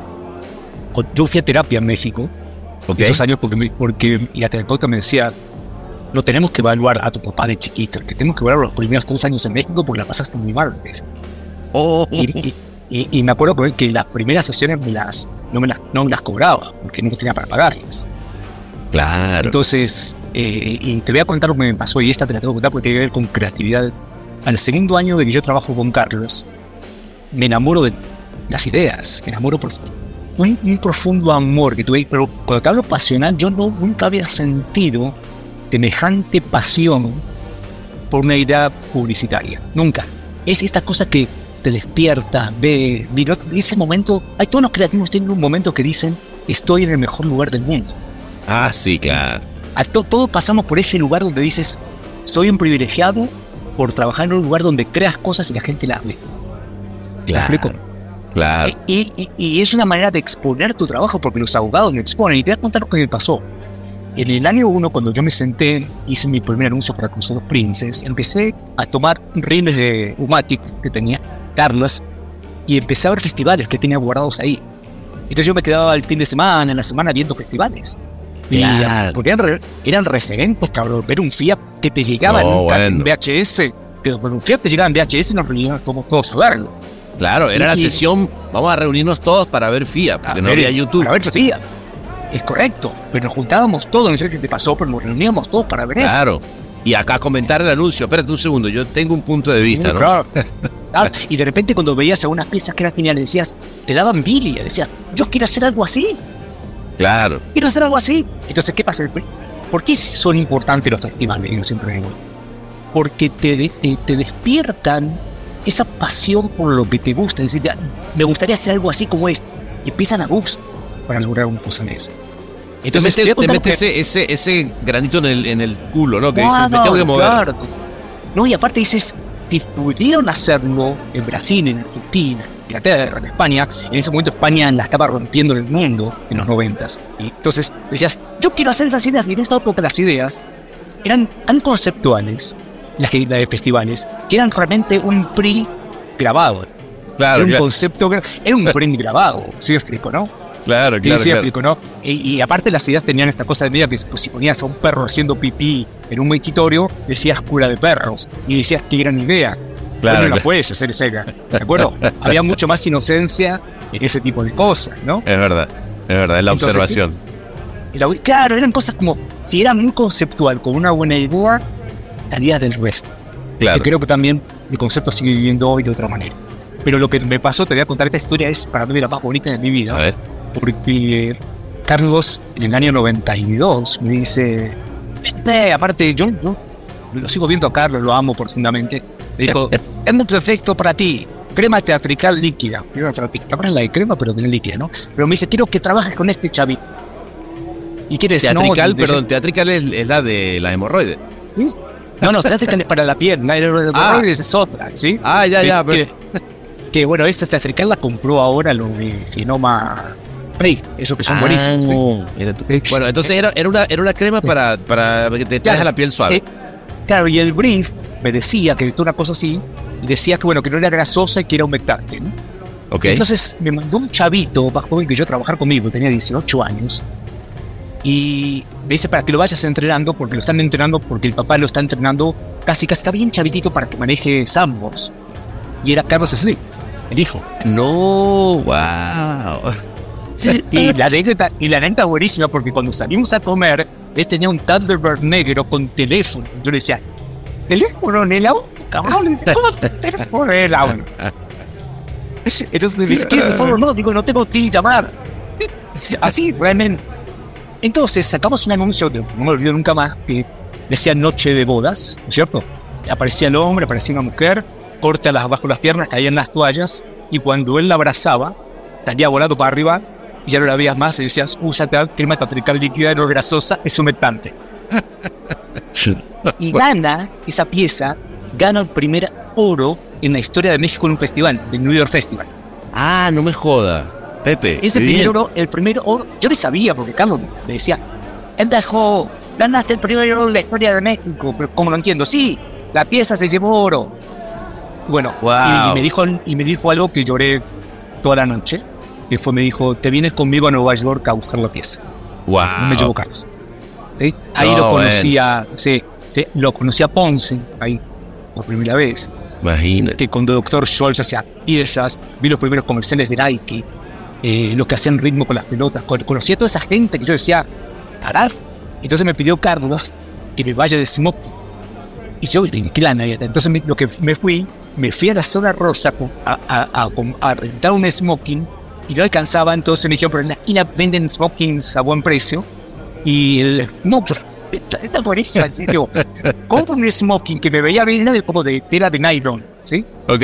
con- yo fui a terapia en México Ok. esos años porque, porque la terapeuta me decía, no tenemos que evaluar a tu papá de chiquito, que tenemos que evaluar los primeros tres años en México porque la pasaste muy mal. Oh, Y, y- y- me acuerdo que- que las primeras sesiones me las, no, me las, no me las cobraba porque no tenía para pagarlas. claro. Entonces, eh, y te voy a contar lo que me pasó y esta te la tengo que contar porque tiene que ver con creatividad. Al segundo año de que yo trabajo con Carlos, me enamoro de las ideas, me enamoro por un, un profundo amor que tuve, pero cuando te hablo pasional, yo no, nunca había sentido semejante pasión por una idea publicitaria, nunca. Es esta cosa que te despierta, ve, ve- en ese momento, hay todos los creativos tienen un momento que dicen, estoy en el mejor lugar del mundo. Ah, sí, claro. Todos pasamos por ese lugar donde dices, soy un privilegiado por trabajar en un lugar donde creas cosas y la gente las ve. ¿Me Claro. Claro. Y, y- y es una manera de exponer tu trabajo porque los abogados lo exponen. Y te voy a contar lo que me pasó. En el año uno, cuando yo me senté, hice mi primer anuncio para Cruzeros Princes, empecé a tomar rines de Umatic que tenía Carlos y empecé a ver festivales que tenía guardados ahí. Entonces yo me quedaba el fin de semana, en la semana, viendo festivales. Y, Claro. porque eran, re- eran referentes, cabrón. Ver un Fiat que te llegaba No, nunca en bueno. VHS, pero con un Fiat te llegaba en VHS y nos reuníamos todos a verlo. Claro, era la Y- sesión, vamos a reunirnos todos para ver FIA, porque no ver, había YouTube. Para ver Fiat. Es correcto, pero nos juntábamos todos, no sé qué te pasó, pero nos reuníamos todos para ver eso. Claro. Y acá comentar el anuncio. Espérate un segundo, yo tengo un punto de vista, ¿no? Claro. Y de repente cuando veías algunas piezas que eran geniales, decías, te daban envidia, decías, yo quiero hacer algo así, Claro. quiero hacer algo así. Entonces, ¿qué pasa? ¿Por qué son importantes los festivales? Yo siempre digo. Porque te, te, te despiertan esa pasión por lo que te gusta. Es decir, "Ah, me gustaría hacer algo así como esto. Y empiezan a books para lograr una cosa en eso. Te Entonces, te contar mete lo que- ese, ese, ese granito en el, en el culo, ¿no? Que dices, me tengo que mover. claro. No, y aparte dices, si pudieron hacerlo en Brasil, en Argentina, en Inglaterra, en España, en ese momento España la estaba rompiendo en el mundo en los noventas. Y entonces decías, yo quiero hacer esas ideas, y en esta época las ideas eran tan conceptuales, las que de festivales, que eran realmente un print grabado. Claro, era un claro, concepto, era un print grabado, ¿sí explico, no? claro, Sí, claro, sí, claro. explico, ¿no? Y, y aparte las ideas tenían esta cosa de media que pues, si ponías a un perro haciendo pipí en un mejitorio, decías cura de perros. Y decías, qué gran idea. Claro, Hoy no claro. puedes hacer esa, ¿de acuerdo? Había mucho más inocencia en ese tipo de cosas, ¿no? Es verdad, es verdad, es la Entonces, observación. Y la- claro, eran cosas como, si era muy conceptual, con una buena idea, salías del resto. Claro. Que creo que también mi concepto sigue viviendo hoy de otra manera. Pero lo que me pasó, te voy a contar esta historia, es para mí la más bonita de mi vida A ver. porque Carlos en el año 92 me dice, "Eh, aparte yo, yo lo sigo viendo a Carlos, lo amo profundamente, me dijo, es muy perfecto para ti, crema teatrical líquida, crema teatrical, la de crema pero tiene líquida, ¿no? Pero me dice, quiero que trabajes con este chavito. Y quieres Teatrical, no, perdón, teatrical es, es la de las hemorroides. ¿sí? No, no, es para la los Ah. es otra, ¿sí? Ah, ya, ya, que, pero- que, bueno, esta teatrical la compró ahora lo de Genoma Prey, eso que son buenísimos. Ah, mira tú. Bueno, entonces era, era, una, era una crema para, para que te dejes la piel suave. Eh, claro, y el brief me decía que una cosa así, y decía que bueno, que no era grasosa y que era humectante, ¿no? Ok. Entonces me mandó un chavito más joven que yo a trabajar conmigo, tenía 18 años. Y me dice para que lo vayas entrenando, porque lo están entrenando, porque el papá lo está entrenando casi, casi está bien chavitito para que maneje Sambors. Y era Carlos Slim, el hijo. No, wow. Y la anécdota, y la anécdota buenísima, porque cuando salimos a comer, él tenía un Thunderbird negro con teléfono. Yo le decía, ¿teléfono en el auto? Cabrón, le ¿cómo teléfono en el auto? Entonces me dice, ¿quieres el favor? No, digo, no tengo que llamar. Así, realmente. Entonces sacamos un anuncio, que no me olvido nunca más, que decía Noche de Bodas, ¿no es cierto? Aparecía el hombre, aparecía una mujer, corta las, bajo las piernas, caían las toallas, y cuando él la abrazaba, salía volando para arriba, y ya no la veías más, y decías, usa crema catrical líquida no grasosa, es humectante. y gana esa pieza, gana el primer oro en la historia de México en un festival, el New York Festival. Ah, no me joda. Pepe. Ese primer bien. oro, el primer oro, yo le sabía, porque Carlos me decía, Endajo, ganaste el primer oro en la historia de México, pero como no entiendo, sí, la pieza se llevó oro. Bueno, y- Wow. y, me dijo, y me dijo algo que lloré toda la noche, que fue, me dijo, te vienes conmigo a Nueva York a buscar la pieza. Wow. No me llevó Carlos. ¿Sí? Ahí No, lo conocía, sí, sí, lo conocía Ponce, ahí, por primera vez Imagínate. que con Dr. Scholz hacía piezas, vi los primeros comerciales de Nike, eh, los que hacían ritmo con las pelotas, con- conocí a toda esa gente que yo decía, carajo. Entonces me pidió Carlos que me vaya de Smoking. Y yo, ¿qué la nadie? Entonces me- lo que me fui, me fui a la zona rosa a, a, a, a rentar un smoking y no alcanzaba, entonces me dijeron, pero en la esquina venden smokings a buen precio. Y el smoking, está buenísimo, en serio. Compro un smoking que me veía bien, era como de tela de nylon, ¿sí? ¿Ok?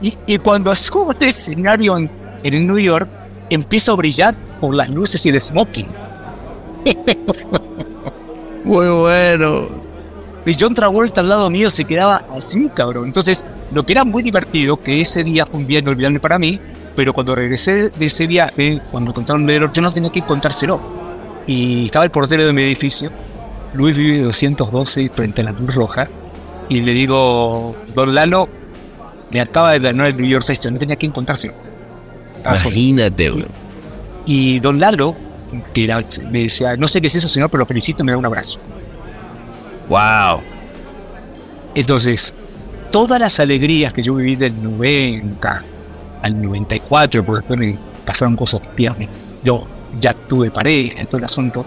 Y, y cuando subo este escenario en, en New York, empiezo a brillar por las luces y el smoking. Muy bueno. Y John Travolta al lado mío se quedaba así, cabrón. Entonces, lo que era muy divertido, que ese día fue un día inolvidable para mí, pero cuando regresé de ese viaje, cuando me contaron el yo no tenía que contárselo. Y estaba el portero de mi edificio, Luis vive 212 frente a la Luz Roja, y le digo, Don Lalo, me acaba de ganar el New York Festival, no tenía que contárselo. Imagínate, güey. Y don Lalo, que era, me decía, no sé qué es eso, señor, pero lo felicito, me da un abrazo. Wow. Entonces, todas las alegrías que yo viví del 90 al 94, porque después me pasaron cosas piernas, yo ya tuve pareja, todo el asunto,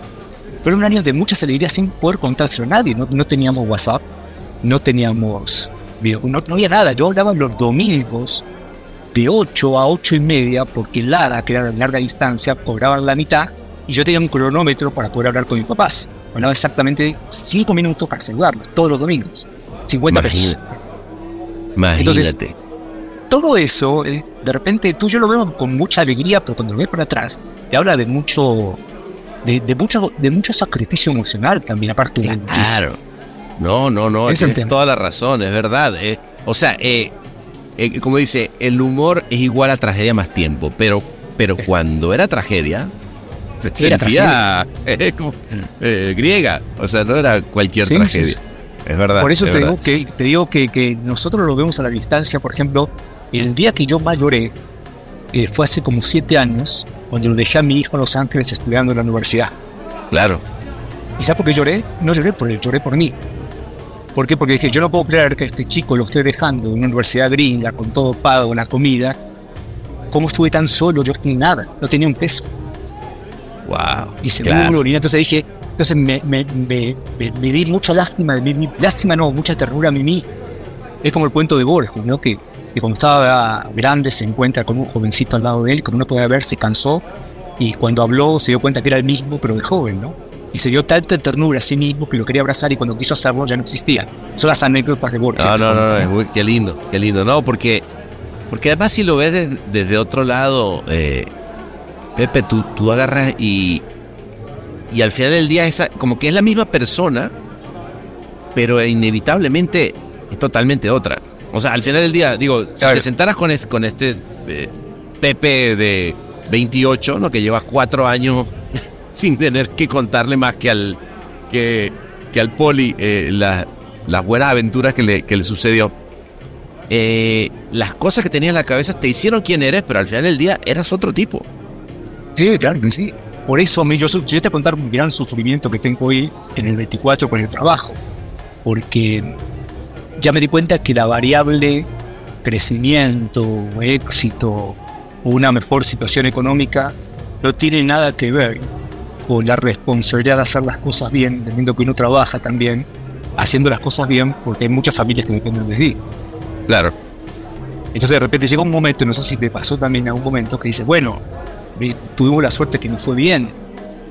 pero un año de muchas alegrías sin poder contárselo a nadie. No, no teníamos WhatsApp, no teníamos video, no, no había nada. Yo hablaba los domingos de 8 a 8 y media, porque Lara, que era de larga distancia, cobraban la mitad y yo tenía un cronómetro para poder hablar con mis papás. Hablaba exactamente 5 minutos para saludarlos, todos los domingos. 50 pesos. Imagínate. Entonces, Todo eso, eh, de repente tú yo lo veo con mucha alegría, pero cuando lo ves para atrás, te habla de mucho, de, de mucho, de mucho sacrificio emocional también, aparte de Claro. No, no, no. Es Tienes toda la razón, es verdad. eh. o sea, eh, eh, como dice, el humor es igual a tragedia más tiempo, pero, pero cuando era tragedia, se Era sentía eh, como, eh, griega. O sea, no era cualquier Sí, tragedia. Es verdad. Por eso es te digo, que, te digo que, que nosotros lo vemos a la distancia, por ejemplo, el día que yo más lloré, fue hace como siete años, cuando lo dejé a mi hijo en Los Ángeles estudiando en la universidad. Claro. ¿Y sabes por qué lloré? No lloré por él, lloré por mí. ¿Por qué? Porque dije, yo no puedo creer que este chico lo esté dejando en una universidad gringa, con todo pago, la comida. ¿Cómo estuve tan solo? Yo sin nada, no tenía un peso. Wow. Y seguro, y entonces dije, entonces me, me, me, me- me di mucha lástima de mí, mi- lástima no, mucha ternura a mí. Es como el cuento de Borges, ¿no? Que, que cuando estaba grande se encuentra con un jovencito al lado de él, como no podía ver, se cansó, y cuando habló se dio cuenta que era el mismo, pero de joven, ¿no? Y se dio tanta ternura a sí mismo que lo quería abrazar y cuando quiso hacerlo ya no existía. Son las anécdotas de Borges. No, no, no, no, es muy- qué lindo, qué lindo. No, porque, porque además si lo ves de- desde otro lado, eh, Pepe, tú, tú agarras y, y al final del día esa, como que es la misma persona, pero inevitablemente es totalmente otra. O sea, al final del día, digo, si te sentaras con, es- con este eh, Pepe de 28, ¿no? Que llevas cuatro años sin tener que contarle más que al que, al poli eh, la- las buenas aventuras que le, sucedió. eh, las cosas que tenías en la cabeza te hicieron quien eres, pero al final del día eras otro tipo. Sí, claro que sí. Por eso mí, yo, yo te contar un gran sufrimiento que tengo hoy en el 24 con el trabajo. Porque ya me di cuenta que la variable crecimiento, éxito una mejor situación económica no tiene nada que ver la responsabilidad de hacer las cosas bien, teniendo que uno trabaja también, haciendo las cosas bien, porque hay muchas familias que dependen de ti. Claro. Entonces de repente llega un momento, no sé si te pasó también a un momento, que dices, bueno, tuvimos la suerte que nos fue bien,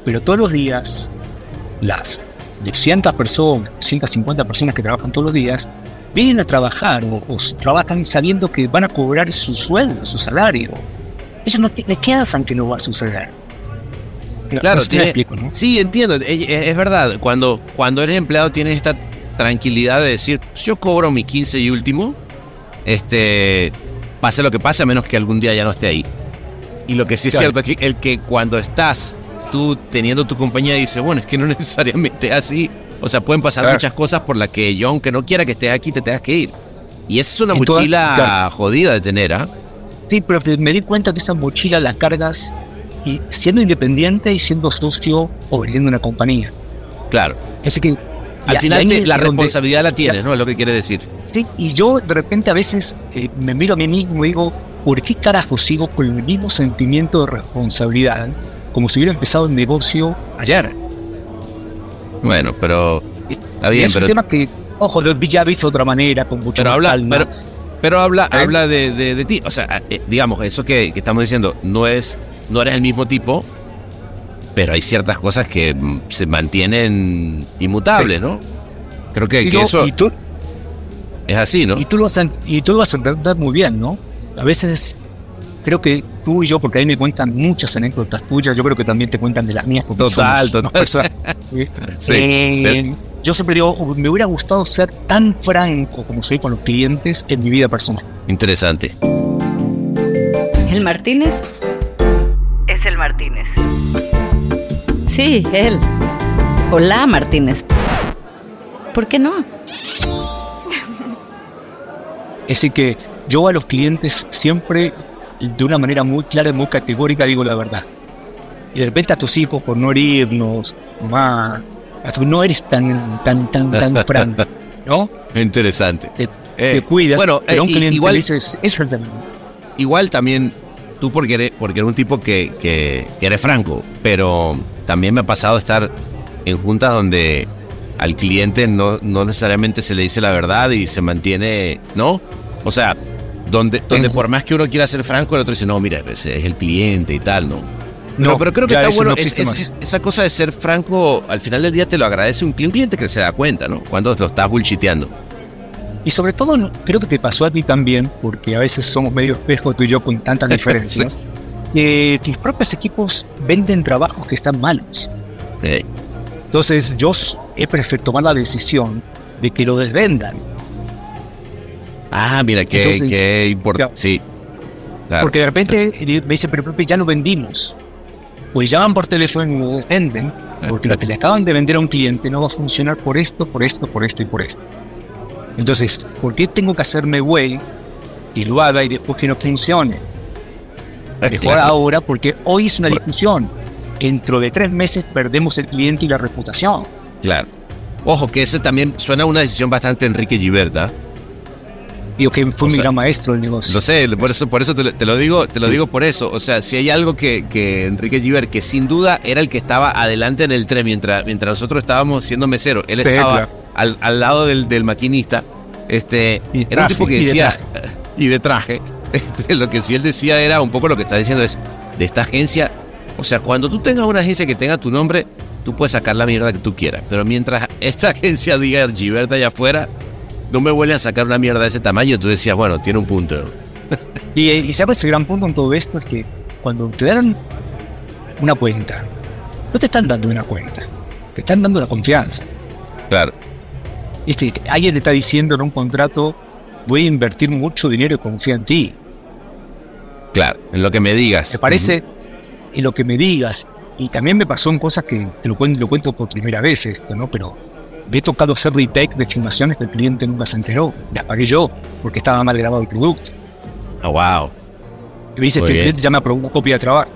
pero todos los días, las 200 personas, 150 personas que trabajan todos los días, vienen a trabajar o, trabajan sabiendo que van a cobrar su sueldo, su salario. Ellos no les quedan que no va a suceder. Claro, sí, entiendo, es, verdad. Cuando, cuando eres empleado tienes esta tranquilidad de decir, yo cobro mi 15 y último, este, pase lo que pase, a menos que algún día ya no esté ahí. Y lo que sí es cierto es que el que cuando estás tú teniendo tu compañía dices, bueno, es que no necesariamente así. O sea, pueden pasar muchas cosas por las que yo, aunque no quiera que estés aquí, te tengas que ir. Y esa es una mochila jodida de tener, ¿ah? Sí, pero me di cuenta que esa mochila la cargas y siendo independiente y siendo socio o vendiendo una compañía. Claro. Así que al final la responsabilidad la tienes, ¿no? Es lo que quiere decir. Sí, y yo de repente a veces eh, me miro a mí mismo y digo, ¿por qué carajo sigo con el mismo sentimiento de responsabilidad como si hubiera empezado el negocio ayer? Bueno, pero está bien, es un tema que, ojo, lo ya visto de otra manera, con mucho pero habla, pero, habla, ¿Eh? habla de, de, ti. O sea, eh, digamos, eso que, que estamos diciendo no es, no eres el mismo tipo, pero hay ciertas cosas que mm, se mantienen inmutables, ¿no? Creo que, eso es así, ¿no? Y tú, lo vas a, y tú lo vas a entender muy bien, ¿no? A veces creo que tú y yo, porque ahí me cuentan muchas anécdotas tuyas, yo creo que también te cuentan de las mías. Total, total. sí, eh, yo siempre digo, oh, me hubiera gustado ser tan franco como soy con los clientes en mi vida personal. Interesante. El Martínez es el Martínez. Sí, él. Hola, Martínez. ¿Por qué no? Así que yo a los clientes siempre, de una manera muy clara y muy categórica, digo la verdad. Y de repente a tus hijos, por no herirnos, mamá, tú no eres tan, tan, tan, tan franco, ¿no? Interesante. Te, eh, cuidas, bueno, pero un eh, cliente igual, dices, es Igual también, tú porque eres, porque eres un tipo que, que, que eres franco, pero también me ha pasado estar en juntas donde al cliente no, no necesariamente se le dice la verdad y se mantiene, ¿no? O sea, donde, donde por más que uno quiera ser franco, el otro dice, no, mira, ese es el cliente y tal, ¿no? No, pero creo que está bueno. esa cosa de ser franco, al final del día te lo agradece un, cliente que se da cuenta, ¿no? Cuando lo estás bullshiteando. Y sobre todo, creo que te pasó a ti también, porque a veces somos medio espejo tú y yo con tantas diferencias que tus propios equipos venden trabajos que están malos. Entonces yo he preferido tomar la decisión de que lo desvendan. Ah, mira, qué, importante. Sí. Porque de repente me dice, pero ya lo vendimos. Pues llaman por teléfono y venden, porque lo que le acaban de vender a un cliente no va a funcionar por esto, por esto, por esto y por esto. Entonces, ¿por qué tengo que hacerme güey y lo haga y después que no funcione? Mejor ahora porque hoy es una discusión. Dentro de tres meses perdemos el cliente y la reputación. Claro. Ojo, que ese también suena una decisión bastante Enrique Giberta. Digo que fue mi gran maestro del negocio. Lo sé, por eso, por eso te, lo digo, te lo digo por eso. O sea, si hay algo que, que Enrique Giver, que sin duda era el que estaba adelante en el tren mientras, mientras nosotros estábamos siendo meseros, él estaba al, al, lado del, del maquinista. Este, era un tipo que decía, y de traje, este, lo que sí él decía era un poco lo que está diciendo es de esta agencia. O sea, cuando tú tengas una agencia que tenga tu nombre, tú puedes sacar la mierda que tú quieras. Pero mientras esta agencia diga Giberta allá afuera, no me vuelve a sacar una mierda de ese tamaño. Tú decías, bueno, tiene un punto. y, y sabes, el gran punto en todo esto es que cuando te dan una cuenta, no te están dando una cuenta, te están dando la confianza. Claro. Este, alguien te está diciendo en un contrato, voy a invertir mucho dinero y confío en ti. Claro, en lo que me digas. Me parece, en lo que me digas. Y también me pasó en cosas que te lo cuento, lo cuento por primera vez esto, ¿no? Pero me he tocado hacer retake de filmaciones que el cliente nunca se enteró. Las pagué yo. porque estaba mal grabado el producto. Oh, wow. Y me dice, este cliente ya me aprobó una copia de trabajo.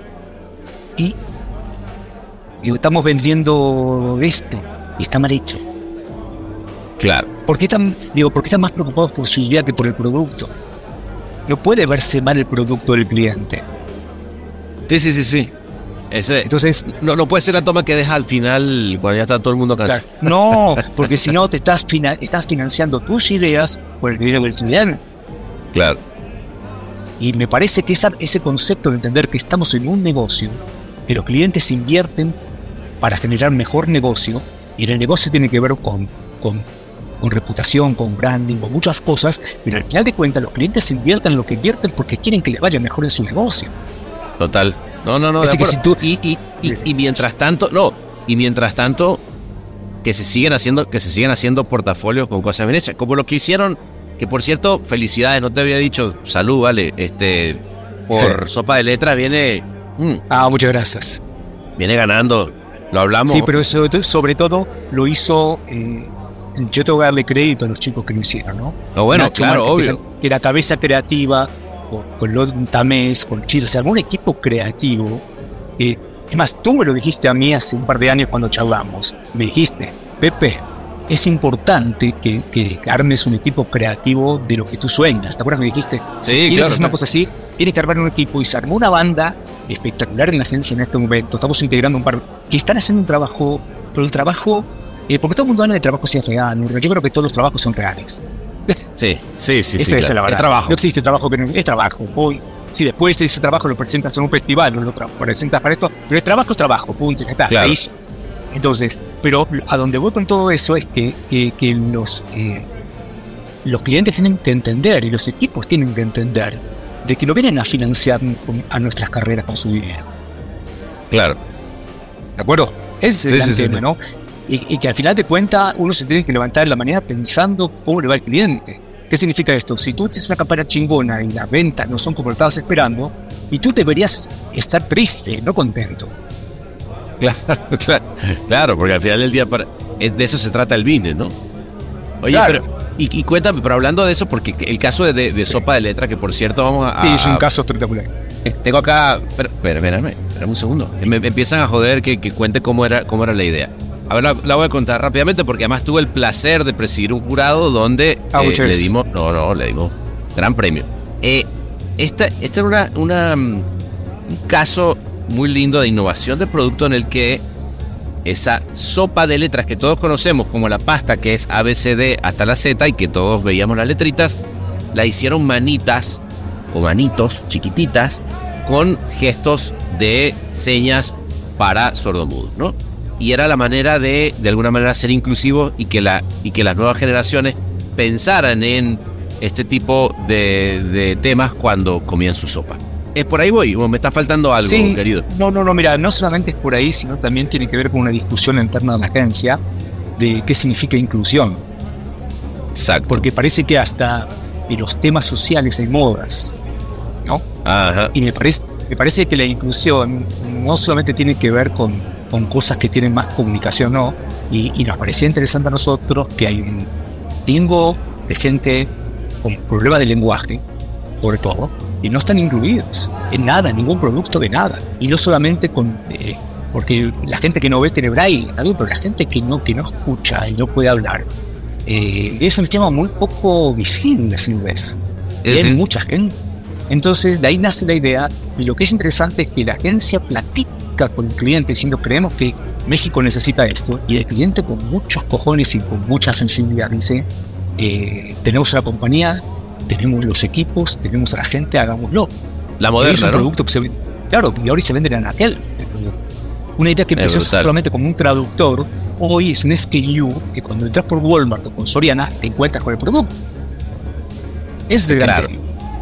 Y digo, estamos vendiendo esto y está mal hecho. Claro. ¿Por qué están, digo, ¿por qué están más preocupados por su idea que por el producto? No puede verse mal el producto del cliente. Sí, sí, sí, sí. Ese, Entonces, no, no puede ser la toma que deja al final cuando ya está todo el mundo cansado. claro, no, porque si no te estás, fina- estás financiando tus ideas por el dinero del cliente. Claro. Y me parece que esa- ese concepto de entender que estamos en un negocio, que los clientes invierten para generar mejor negocio, y el negocio tiene que ver con, con, con reputación, con branding, con muchas cosas, pero al final de cuentas los clientes invierten lo que invierten porque quieren que les vaya mejor en su negocio. Total. No, no, no. Así que si y, y, y, y mientras tanto, no. Y mientras tanto, que se siguen haciendo, que se siguen haciendo portafolios con cosas bien hechas. Como lo que hicieron, que por cierto, felicidades, no te había dicho, salud, vale. Este, por sopa de letras viene. mm, Ah, muchas gracias. viene ganando. Lo hablamos. Sí, pero eso, sobre todo lo hizo. eh, yo tengo que darle crédito a los chicos que lo hicieron, ¿no? No, bueno, Nacho claro, obvio. Que la cabeza creativa, con, con Lon Tamés, con Chile, o sea, algún equipo creativo. eh, es más, tú me lo dijiste a mí hace un par de años cuando charlamos. Me dijiste, Pepe, es importante que, que armes un equipo creativo de lo que tú sueñas. ¿Te acuerdas que me dijiste? Sí, si quieres claro, hacer una cosa así, tienes que armar un equipo y se armó una banda espectacular en la ciencia en este momento. Estamos integrando un par que están haciendo un trabajo, pero el trabajo, eh, porque todo el mundo habla de trabajo si es real, yo creo que todos los trabajos son reales. Sí, sí, sí. Esa sí, es claro. la verdad. Es trabajo. No existe trabajo que no es trabajo. Hoy, si después ese trabajo lo presentas en un festival, lo presentas para esto, pero el trabajo es trabajo, punto, ya está, Claro. se hizo. Entonces, pero a donde voy con todo eso es que, que, que los, eh, los clientes tienen que entender y los equipos tienen que entender de que no vienen a financiar a nuestras carreras con su dinero. Claro. ¿De acuerdo? Ese es el Sí, gran sí, sí, tema, sí. ¿no? Y, y que al final de cuentas uno se tiene que levantar en la mañana pensando cómo le va al cliente. ¿Qué significa esto? Si tú tienes una campaña chingona y las ventas no son como lo estabas esperando, y tú deberías estar triste, no contento. Claro, claro, claro, porque al final del día para, de eso se trata el business, ¿no? Oye, Claro. pero y, y cuéntame, pero hablando de eso, porque el caso de, de- de sopa de letra, que por cierto vamos a... Sí, es un a- caso espectacular. eh, tengo acá, espérame, espérame un segundo. Me, me empiezan a joder que, que cuente cómo era, cómo era la idea. A ver, la, la voy a contar rápidamente porque además tuve el placer de presidir un jurado donde Ah, eh, le dimos, no, no, le dimos gran premio. Eh, esta, esta era una, una, mm, un caso muy lindo de innovación de producto en el que esa sopa de letras que todos conocemos como la pasta que es ABCD hasta la Z y que todos veíamos las letritas, la hicieron manitas o manitos chiquititas con gestos de señas para sordomudos, ¿no? Y era la manera de, de alguna manera, ser inclusivos y que, la, y que las nuevas generaciones pensaran en este tipo de, de temas cuando comían su sopa. Es por ahí voy, o me está faltando algo, Sí, querido. No, no, no, mira, no solamente es por ahí, sino también tiene que ver con una discusión interna de la agencia de qué significa inclusión. Exacto. Porque parece que hasta en los temas sociales hay modas, ¿no? Ajá. Y me parece, me parece que la inclusión no solamente tiene que ver con, con cosas que tienen más comunicación, ¿no? Y, y nos parecía interesante a nosotros que hay un tingo de gente con problemas de lenguaje, sobre todo, y no están incluidos en nada, en ningún producto de nada. Y no solamente con... eh, porque la gente que no ve tiene braille, también, pero la gente que no, que no escucha y no puede hablar, eh, es un tema muy poco visible, si ves. Y hay mucha gente. Entonces, de ahí nace la idea. Y lo que es interesante es que la agencia platica con el cliente diciendo, creemos que México necesita esto. Y el cliente con muchos cojones y con mucha sensibilidad dice, eh, tenemos una compañía, tenemos los equipos, tenemos a la gente, hagámoslo. La es moderna, un ¿no? producto que se vende- Claro, y ahora se venden en aquel. Una idea que empezó solamente como un traductor, hoy es un SKU que cuando entras por Walmart o con Soriana te encuentras con el producto. Es gran Claro.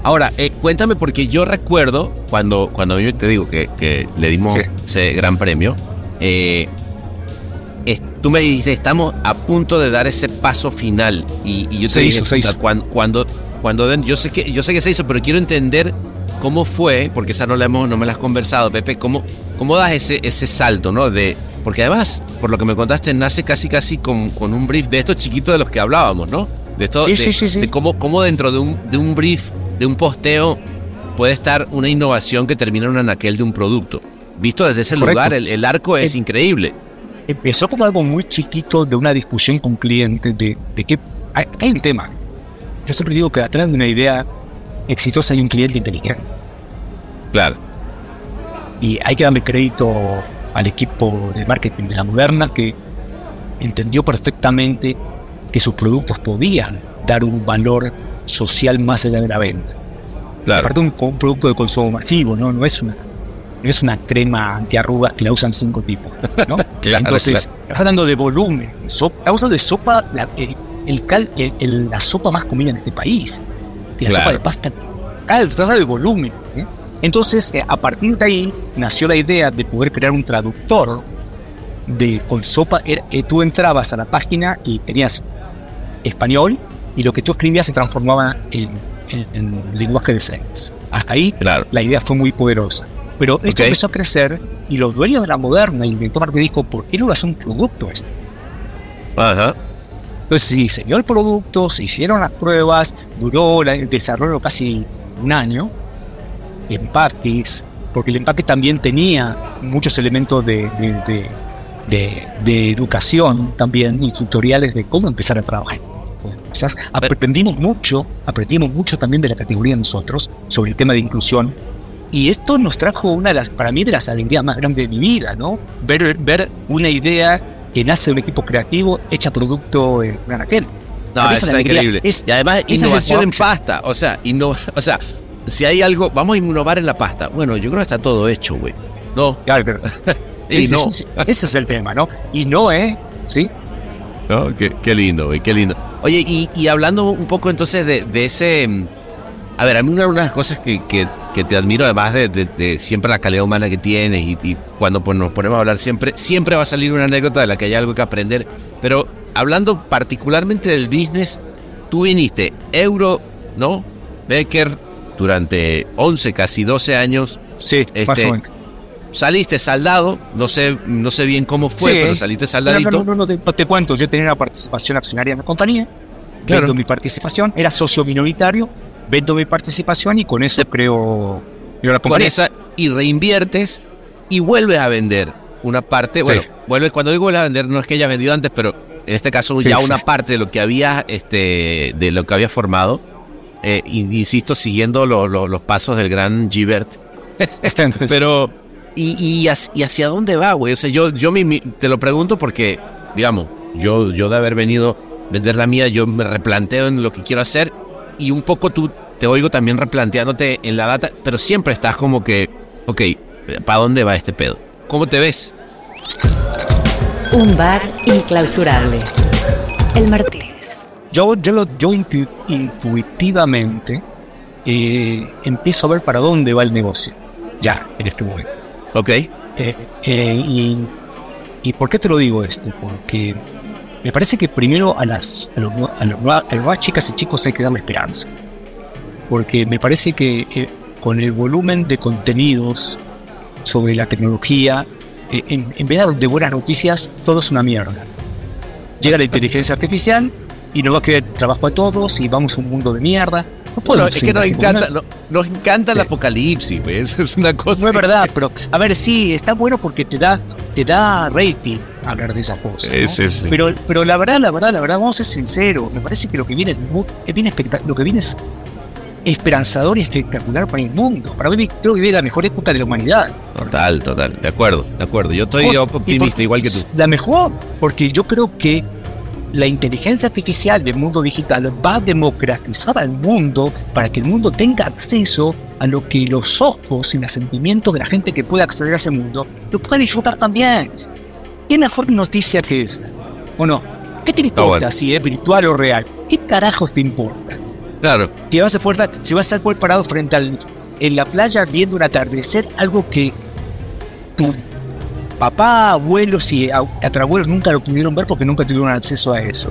Ahora, eh, cuéntame, porque yo recuerdo cuando, cuando yo te digo que, que le dimos Sí. ese gran premio, eh, es- tú me dijiste, estamos a punto de dar ese paso final. Y, y yo te Se dije, hizo, se "Puta, hizo". cuan- cuando, cuando den, yo sé que, yo sé que se hizo, pero quiero entender cómo fue, porque esa no la hemos, no me la has conversado, Pepe, cómo, cómo das ese, ese salto, ¿no? De, porque además, por lo que me contaste, nace casi casi con, con un brief de estos chiquitos de los que hablábamos, ¿no? De, esto, Sí, de, sí, sí, sí. de cómo, cómo dentro de un, de un brief, de un posteo, puede estar una innovación que termina en un anaquel de un producto. Visto desde ese Correcto. lugar, el, el arco es Eh, increíble. Empezó como algo muy chiquito de una discusión con clientes de, de que hay, hay un tema. Yo siempre digo que atrás de una idea exitosa hay un cliente inteligente. Claro. Y hay que darle crédito al equipo de marketing de la Moderna que entendió perfectamente que sus productos podían dar un valor social más allá de la venta. Claro. Aparte un, un producto de consumo masivo, ¿no? No es una, no es una crema antiarrugas que la usan cinco tipos, ¿no? Claro, Entonces, claro. estás hablando de volumen. so- estamos hablando de sopa, la, el, el cal- el- la sopa más comida en este país. Y la sopa de pasta. Claro, estás hablando de volumen. ¿eh? Entonces, eh, a partir de ahí nació la idea de poder crear un traductor de con sopa. Era- eh, tú entrabas a la página y tenías español y lo que tú escribías se transformaba en, en- en lenguaje de señas. Hasta ahí Claro. la idea fue muy poderosa. Pero esto Ok. empezó a crecer y los dueños de la moderna inventó marketing dijo, ¿por qué no hace un producto esto? Ajá. Entonces se diseñó el producto, se hicieron las pruebas, duró el desarrollo casi un año, empaques, porque el empaque también tenía muchos elementos de, de, de- de- de educación también, y tutoriales de cómo empezar a trabajar. Aprendimos mucho, aprendimos mucho también de la categoría nosotros sobre el tema de inclusión. Y esto nos trajo una de las, para mí, de las alegrías más grandes de mi vida, ¿no? Ver, ver una idea que nace de un equipo creativo hecha producto en un anaquel. No, Pero es increíble. es- y además, innovación en pasta. O sea, inno- o sea, si hay algo, vamos a innovar en la pasta. Bueno, yo creo que está todo hecho, güey. No, Claro, claro. y Ese, no. ese- ese es el tema, ¿no? Y no, ¿eh? Sí. No, qué, qué lindo, güey, qué lindo. Oye, y, y hablando un poco entonces de, de ese... mm, A ver, a mí una de las cosas que, que- que te admiro, además de, de- de siempre la calidad humana que tienes y, y cuando pues, nos ponemos a hablar siempre, siempre va a salir una anécdota de la que hay algo que aprender. Pero hablando particularmente del business, tú viniste euro, ¿no? Becker, durante 11, casi 12 años, Sí, Este. Saliste saldado, no sé, no sé bien cómo fue, Sí. pero saliste saldadito. no, no, no, te, no te cuento, yo tenía una participación accionaria en la compañía, Claro. vendo mi participación, era socio minoritario, vendo mi participación y con eso creo, creo la con compañía. esa y reinviertes y vuelves a vender una parte. Bueno, vuelves, cuando digo vuelves a vender, no es que hayas vendido antes, pero en este caso Sí, ya sí. una parte de lo que había, este, de lo que había formado. eh, in- insisto, siguiendo lo- lo- los pasos del gran Gilbert. Pero, ¿y, y, hacia, y hacia dónde va, güey? O sea, yo, yo mi- mi- te lo pregunto porque, digamos, yo, yo de haber venido a vender la mía, yo me replanteo en lo que quiero hacer y un poco tú te oigo también replanteándote en la data, pero siempre estás como que, ok, ¿para dónde va este pedo? ¿Cómo te ves? Un bar inclausurable. El Martínez. Yo, yo, lo, yo intu- intuitivamente eh, empiezo a ver para dónde va el negocio, ya, en este momento. Ok, Eh, eh, y, ¿Y por qué te lo digo esto? Porque me parece que primero a las, a los, a los a las chicas y chicos hay que darle esperanza. Porque me parece que eh, con el volumen de contenidos sobre la tecnología, en, en vez de buenas noticias, todo es una mierda. Llega la inteligencia artificial y nos va a quedar trabajo a todos y vamos a un mundo de mierda. No Bueno, es que nos encanta, no- nos encanta el Sí. apocalipsis. Eso es una cosa. no, es verdad, pero a ver, sí, está bueno porque te da, te da rating hablar de esas cosas. sí, sí. Pero, pero la verdad, la verdad, la verdad, vamos a ser sinceros. Me parece que lo que viene es, muy- es bien lo que viene es esperanzador y espectacular para el mundo. Para mí creo que viene la mejor época de la humanidad. Total, total. De acuerdo, de acuerdo. Yo estoy Por- optimista, por- igual que tú. La mejor, porque yo creo que la inteligencia artificial del mundo digital va a democratizar al mundo para que el mundo tenga acceso a lo que los ojos y los sentimientos de la gente que pueda acceder a ese mundo lo puedan disfrutar también. ¿Qué mejor noticia que esa? ¿O no? ¿Qué te importa bueno. si es virtual o real? ¿Qué carajos te importa? Claro, Si vas a, fuerza, si vas a estar parado frente al, en la playa viendo un atardecer, algo que tu papá, abuelos y abuelos nunca lo pudieron ver porque nunca tuvieron acceso a eso.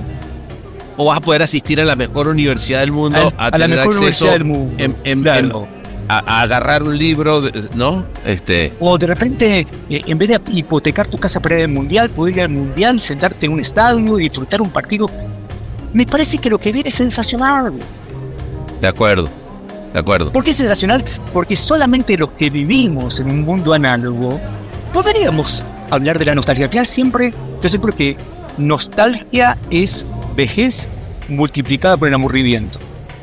o vas a poder asistir a la mejor universidad del mundo, A- a, a la tener mejor acceso universidad del mundo. en- en- Claro. en- a, a agarrar un libro, de- ¿no? Este, O de repente, eh, en vez de hipotecar tu casa para ir al mundial, poder ir al mundial, sentarte en un estadio y disfrutar un partido me parece que lo que viene es sensacional. De acuerdo, de acuerdo. ¿Por qué es sensacional? Porque solamente los que vivimos en un mundo análogo podríamos hablar de la nostalgia. Ya siempre, yo siempre que nostalgia es vejez multiplicada por el aburrimiento.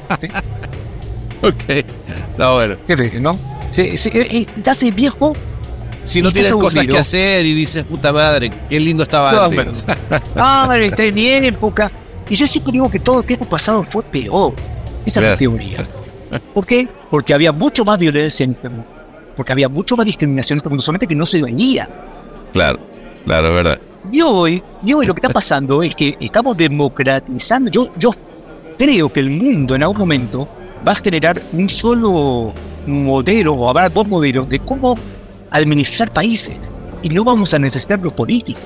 ok, está bueno. ¿Qué ves, no? Sí, eh, eh, te hace viejo si no tienes cosas que hacer y dices, puta madre, qué lindo estaba No, antes. Ah, está en mi época. Y yo siempre digo que todo el tiempo pasado fue peor. Esa es la teoría. ¿Por qué? Porque había mucho más violencia en este mundo. Porque había mucho más discriminación en este mundo, solamente que no se veía. claro, claro, es verdad. Y hoy, y hoy lo que está pasando es que estamos democratizando. Yo, yo creo que el mundo en algún momento va a generar un solo modelo, o habrá dos modelos, de cómo administrar países. Y no vamos a necesitar los políticos.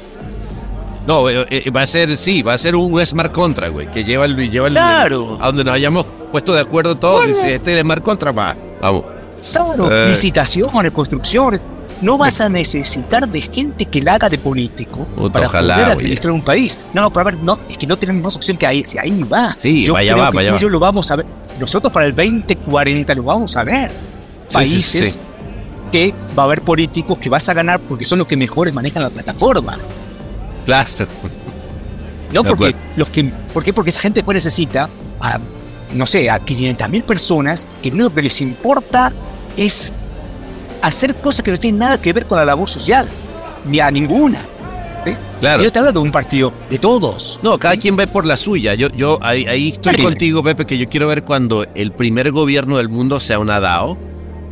No, eh, eh, va a ser, sí, va a ser un smart contract, güey, que lleva el, lleva el, Claro. a donde nos hayamos puesto de acuerdo todos. Bueno. Dice, este es el smart contract, va, vamos. Claro, Eh. licitaciones, construcciones. No vas a necesitar de gente que la haga de político para ojalá, poder administrar un país. No, pero a ver, no, es que no tenemos más opción que ahí. Si ahí va. Sí, Yo vaya creo va, que vaya tú va. yo lo vamos a ver. Nosotros para el 2040 lo vamos a ver. Sí, Países sí, que va a haber políticos que vas a ganar porque son los que mejores manejan la plataforma. Claro. No porque los que. ¿Por qué? Porque esa gente pues necesita a, no sé, a 500 mil personas que lo único que les importa es hacer cosas que no tienen nada que ver con la labor social. Ni a ninguna. Claro. Yo estoy hablando de un partido de todos. No, cada quien ve por la suya. Yo, yo ahí, ahí estoy contigo, Pepe, que yo quiero ver cuando el primer gobierno del mundo sea una DAO,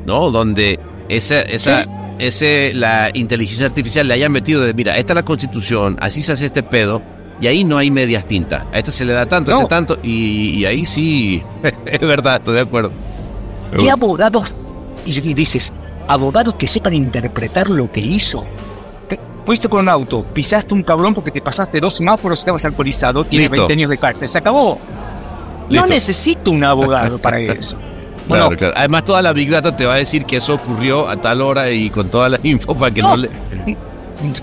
¿no? Donde esa, esa, ese, la inteligencia artificial le haya metido de, mira, esta es la constitución, así se hace este pedo, y ahí no hay medias tintas. A esta se le da tanto, a No. este tanto, y, y ahí sí, es verdad, estoy de acuerdo. ¿Qué abogados? Y dices, abogados que sepan interpretar lo que hizo. Te- fuiste con un auto, pisaste un cabrón porque te pasaste dos semáforos, estabas alcoholizado, tienes Listo. 20 años de cárcel. Se acabó. Listo. No necesito un abogado para eso. Claro, Bueno, claro. Además, toda la Big Data te va a decir que eso ocurrió a tal hora y con toda la info para que no, No. le.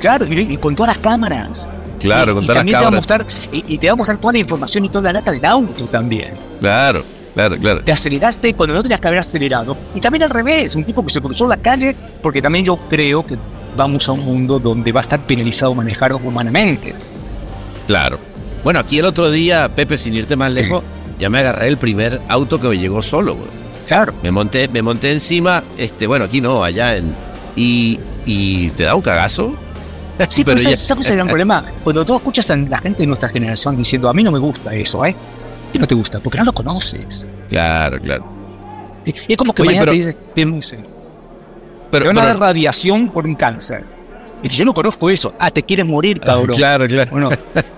Claro, y, con todas las cámaras. Claro, y, con y todas las también te va a cámaras. mostrar, y, y te va a mostrar toda la información y toda la data del auto también. Claro, claro, claro. Te aceleraste cuando no tenías que haber acelerado. Y también al revés, un tipo que se cruzó la calle, porque también yo creo que vamos a un mundo donde va a estar penalizado manejar humanamente. Claro. Bueno, aquí el otro día, Pepe, sin irte más lejos, ya me agarré el primer auto que me llegó solo, güey. Claro. Me monté, me monté encima, este, bueno, aquí no, allá en. Y, y te da un cagazo. Sí, pero, ya- ¿sabes ¿sabes cuál es el gran problema? Cuando tú escuchas a la gente de nuestra generación diciendo, a mí no me gusta eso, ¿eh? ¿Qué no te gusta? Porque no lo conoces. Claro, claro. Y y es como que Oye, mañana pero- te dicen, te dicen, Pero, te van a pero- dar radiación por un cáncer. Y yo no conozco eso. Ah, te quieres morir, cabrón. Claro, claro. Bueno,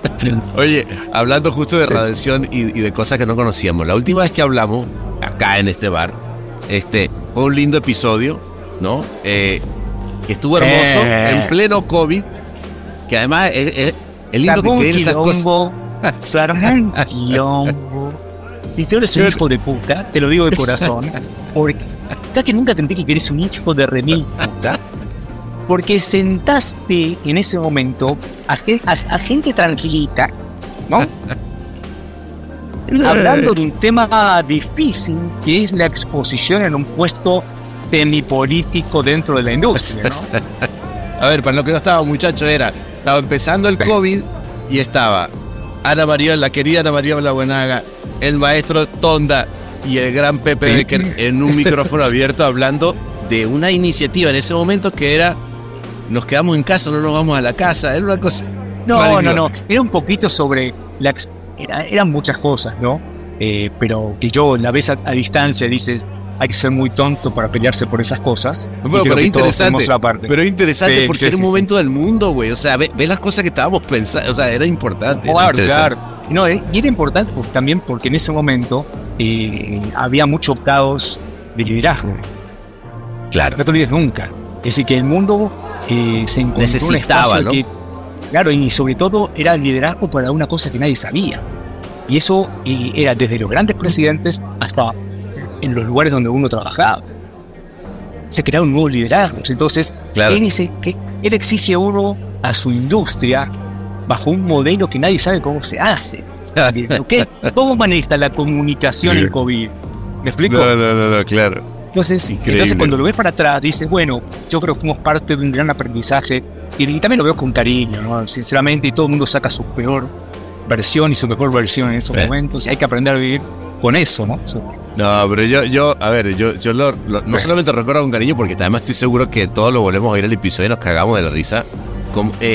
Oye, hablando justo de radiación y, y de cosas que no conocíamos, la última vez que hablamos, acá en este bar, este, fue un lindo episodio, ¿no? Eh, estuvo hermoso, Eh. en pleno COVID, que además es, es- es lindo que queden esas cosas. un quilombo. Y tú eres un hijo de puta, te lo digo de corazón. Porque, ¿sabes que nunca te entendí que eres un hijo de remil puta? Porque sentaste en ese momento a- a gente tranquilita, ¿no? Hablando de un tema difícil, que es la exposición en un puesto semipolítico dentro de la industria, ¿no? A ver, para lo que no estaba, muchacho, era, estaba empezando el COVID y estaba Ana María, la querida Ana María Blabuenaga, el maestro Tonda y el gran Pepe Becker en un micrófono abierto hablando de una iniciativa en ese momento que era nos quedamos en casa, no nos vamos a la casa, era una cosa. No, rarísima. no, no. Era un poquito sobre la. era- eran muchas cosas, ¿no? Eh, pero que yo la ves a, a distancia dices, hay que ser muy tonto para pelearse por esas cosas. Bueno, pero todos interesante. fuimos la parte. Pero interesante Sí, porque sí, era un sí, momento del mundo, güey. O sea, ve, ve las cosas que estábamos pensando. O sea, era importante. Claro, claro. No, eh, y era importante por- también porque en ese momento eh, había mucho caos de liderazgo. Claro. No te olvides nunca. Es decir, que el mundo eh, se encontró Necesitaba, un ¿no? que, claro, y sobre todo era el liderazgo para una cosa que nadie sabía. Y eso era desde los grandes presidentes hasta en los lugares donde uno trabajaba. Se crearon nuevos liderazgos. Entonces, Claro. él, dice que él exige a uno a su industria bajo un modelo que nadie sabe cómo se hace. ¿Qué? ¿Cómo maneja la comunicación el COVID? ¿Me explico? No, no, no, no, claro. Entonces, entonces cuando lo ves para atrás, dices, bueno, yo creo que fuimos parte de un gran aprendizaje y, también lo veo con cariño, ¿no? Sinceramente, y todo el mundo saca su peor versión y su mejor versión en esos Eh. momentos y hay que aprender a vivir con eso, ¿no? No, pero yo, yo, a ver, yo, yo lo, lo- no solamente lo recuerdo con cariño, porque además estoy seguro que todos lo volvemos a oír el episodio y nos cagamos de la risa. Como, eh,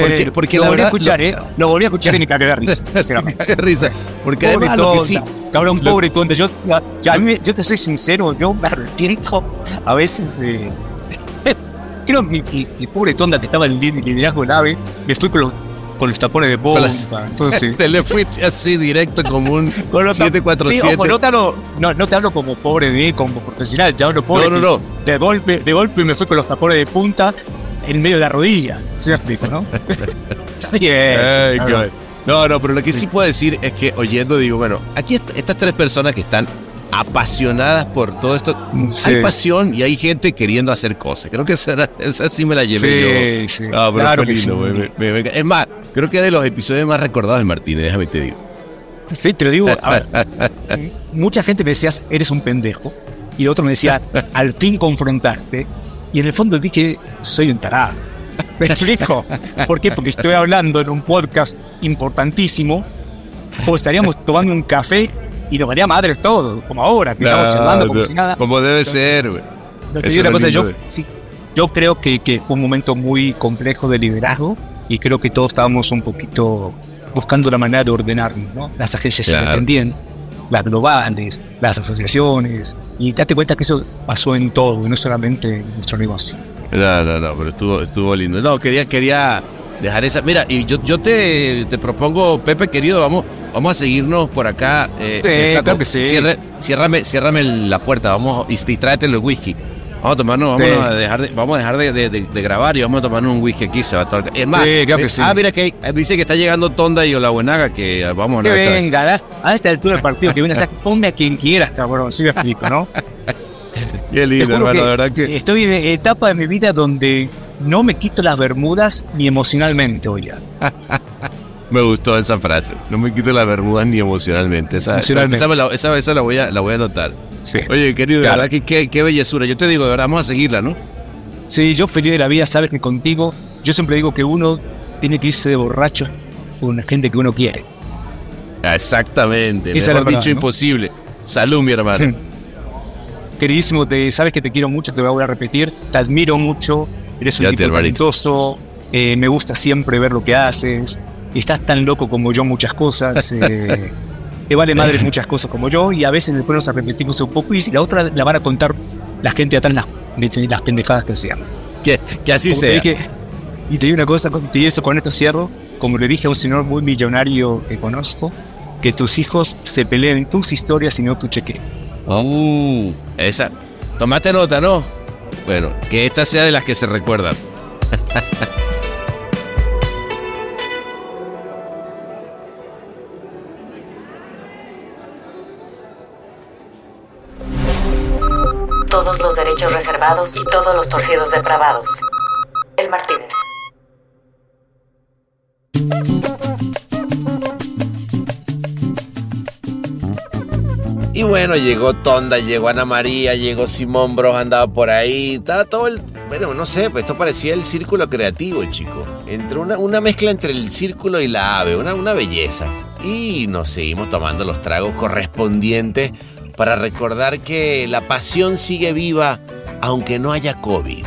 Sí, porque, porque lo la volví a escuchar, lo- ¿eh? Lo volví a escuchar y me cagué de risa, sinceramente. de risa. Porque Pobre además lo que sí. tonta, cabrón, pobre tonta. Yo, a mí yo te soy sincero, yo me arrepiento a veces de. Creo que mi, mi pobre tonta que estaba en el liderazgo del AVE, me fui con los, con los tapones de las- Entonces, Te le fuiste así directo como un con los tap- 747. Sí, ojo, no, te hablo, no, no te hablo como pobre de como profesional, te hablo pobre. No, no, no. De golpe, de golpe me fui con los tapones de punta en medio de la rodilla. ¿Sí me explico, no? Está bien. Ay. No, no, pero lo que sí puedo decir es que oyendo digo, bueno, aquí est- estas tres personas que están apasionadas por todo esto, Sí. hay pasión y hay gente queriendo hacer cosas. Creo que esa, sí me la llevé Sí, yo. sí. Ah, pero Claro fue que lindo, sí. güey, me- me- me- Es más, creo que es de los episodios más recordados de Martínez, déjame te digo. Sí, te lo digo. A ver, mucha gente me decía, eres un pendejo. Y el otro me decía, al fin confrontaste. Y en el fondo dije, soy un tarado. ¿Me explico? ¿Por qué? Porque estoy hablando en un podcast importantísimo. O estaríamos tomando un café y nos daría madre todo, como ahora, que estamos charlando como No, si nada. Como debe ser, güey. No, yo, de- sí, yo creo que, que fue un momento muy complejo de liderazgo y creo que todos estábamos un poquito buscando la manera de ordenarnos, ¿no? Las agencias Claro. independientes, las globales, las asociaciones, y date cuenta que eso pasó en todo, y no solamente en nuestro negocio. No, no, no, pero estuvo, estuvo lindo. No, quería, quería dejar esa. Mira, y yo, yo te, te propongo, Pepe, querido, vamos, vamos a seguirnos por acá. Eh, Sí, eh, flaco, claro que sí. cierre- ciérrame, ciérrame la puerta, vamos, y, y tráetelo el whisky. Vamos a tomarnos, vamos Sí. a dejar, de, vamos a dejar de, de- de- de grabar y vamos a tomarnos un whisky aquí. Se va a estar- Es más, Sí, claro que eh, sí. ah, mira que dice que está llegando Tonda y Olabuenaga, que vamos a Que venga, a esta altura del partido que viene a ponme a quien quieras, cabrón, sí me explico, ¿no? Qué lindo, hermano, de verdad que. Estoy en etapa de mi vida donde no me quito las bermudas ni emocionalmente, oye. Me gustó esa frase. No me quito las bermudas ni emocionalmente. Esa, Emocionalmente. esa esa- esa la voy a, la voy a anotar. Sí. Oye, querido, de Claro. verdad que qué, qué bellezura. Yo te digo, de verdad, vamos a seguirla, ¿no? Sí, yo feliz de la vida, sabes que contigo, yo siempre digo que uno tiene que irse de borracho con la gente que uno quiere. Exactamente. Esa es Mejor dicho, ¿no? imposible. Salud, mi hermano. Sí. Queridísimo, te, sabes que te quiero mucho, te voy a volver a repetir, te admiro mucho, eres un Fíjate, tipo talentoso, eh, me gusta siempre ver lo que haces, estás tan loco como yo muchas cosas, eh, te vale madre muchas cosas como yo y a veces después nos arrepentimos un poco y la otra la van a contar la gente atrás las, las pendejadas que sean. Que, que así Como te sea. dije- y te digo una cosa, y eso con esto cierro, como le dije a un señor muy millonario que conozco, que tus hijos se peleen en tus historias y no tu cheque. Uh, esa. Tomate nota, ¿no? Bueno, que esta sea de las que se recuerdan. Todos los derechos reservados y todos los torcidos depravados. El Martínez. Y bueno, llegó Tonda, llegó Ana María, llegó Simón Bros, andaba por ahí. Estaba todo el. Bueno, no sé, pues esto parecía el círculo creativo, chico. Entre una, una mezcla entre el círculo y la ave, una, una belleza. Y nos seguimos tomando los tragos correspondientes para recordar que la pasión sigue viva aunque no haya COVID.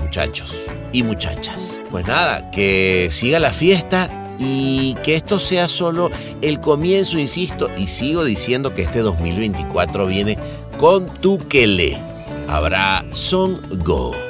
Muchachos y muchachas. Pues nada, que siga la fiesta y que esto sea solo el comienzo, insisto, y sigo diciendo que este 2024 viene con tu que le. Habrá Son Go.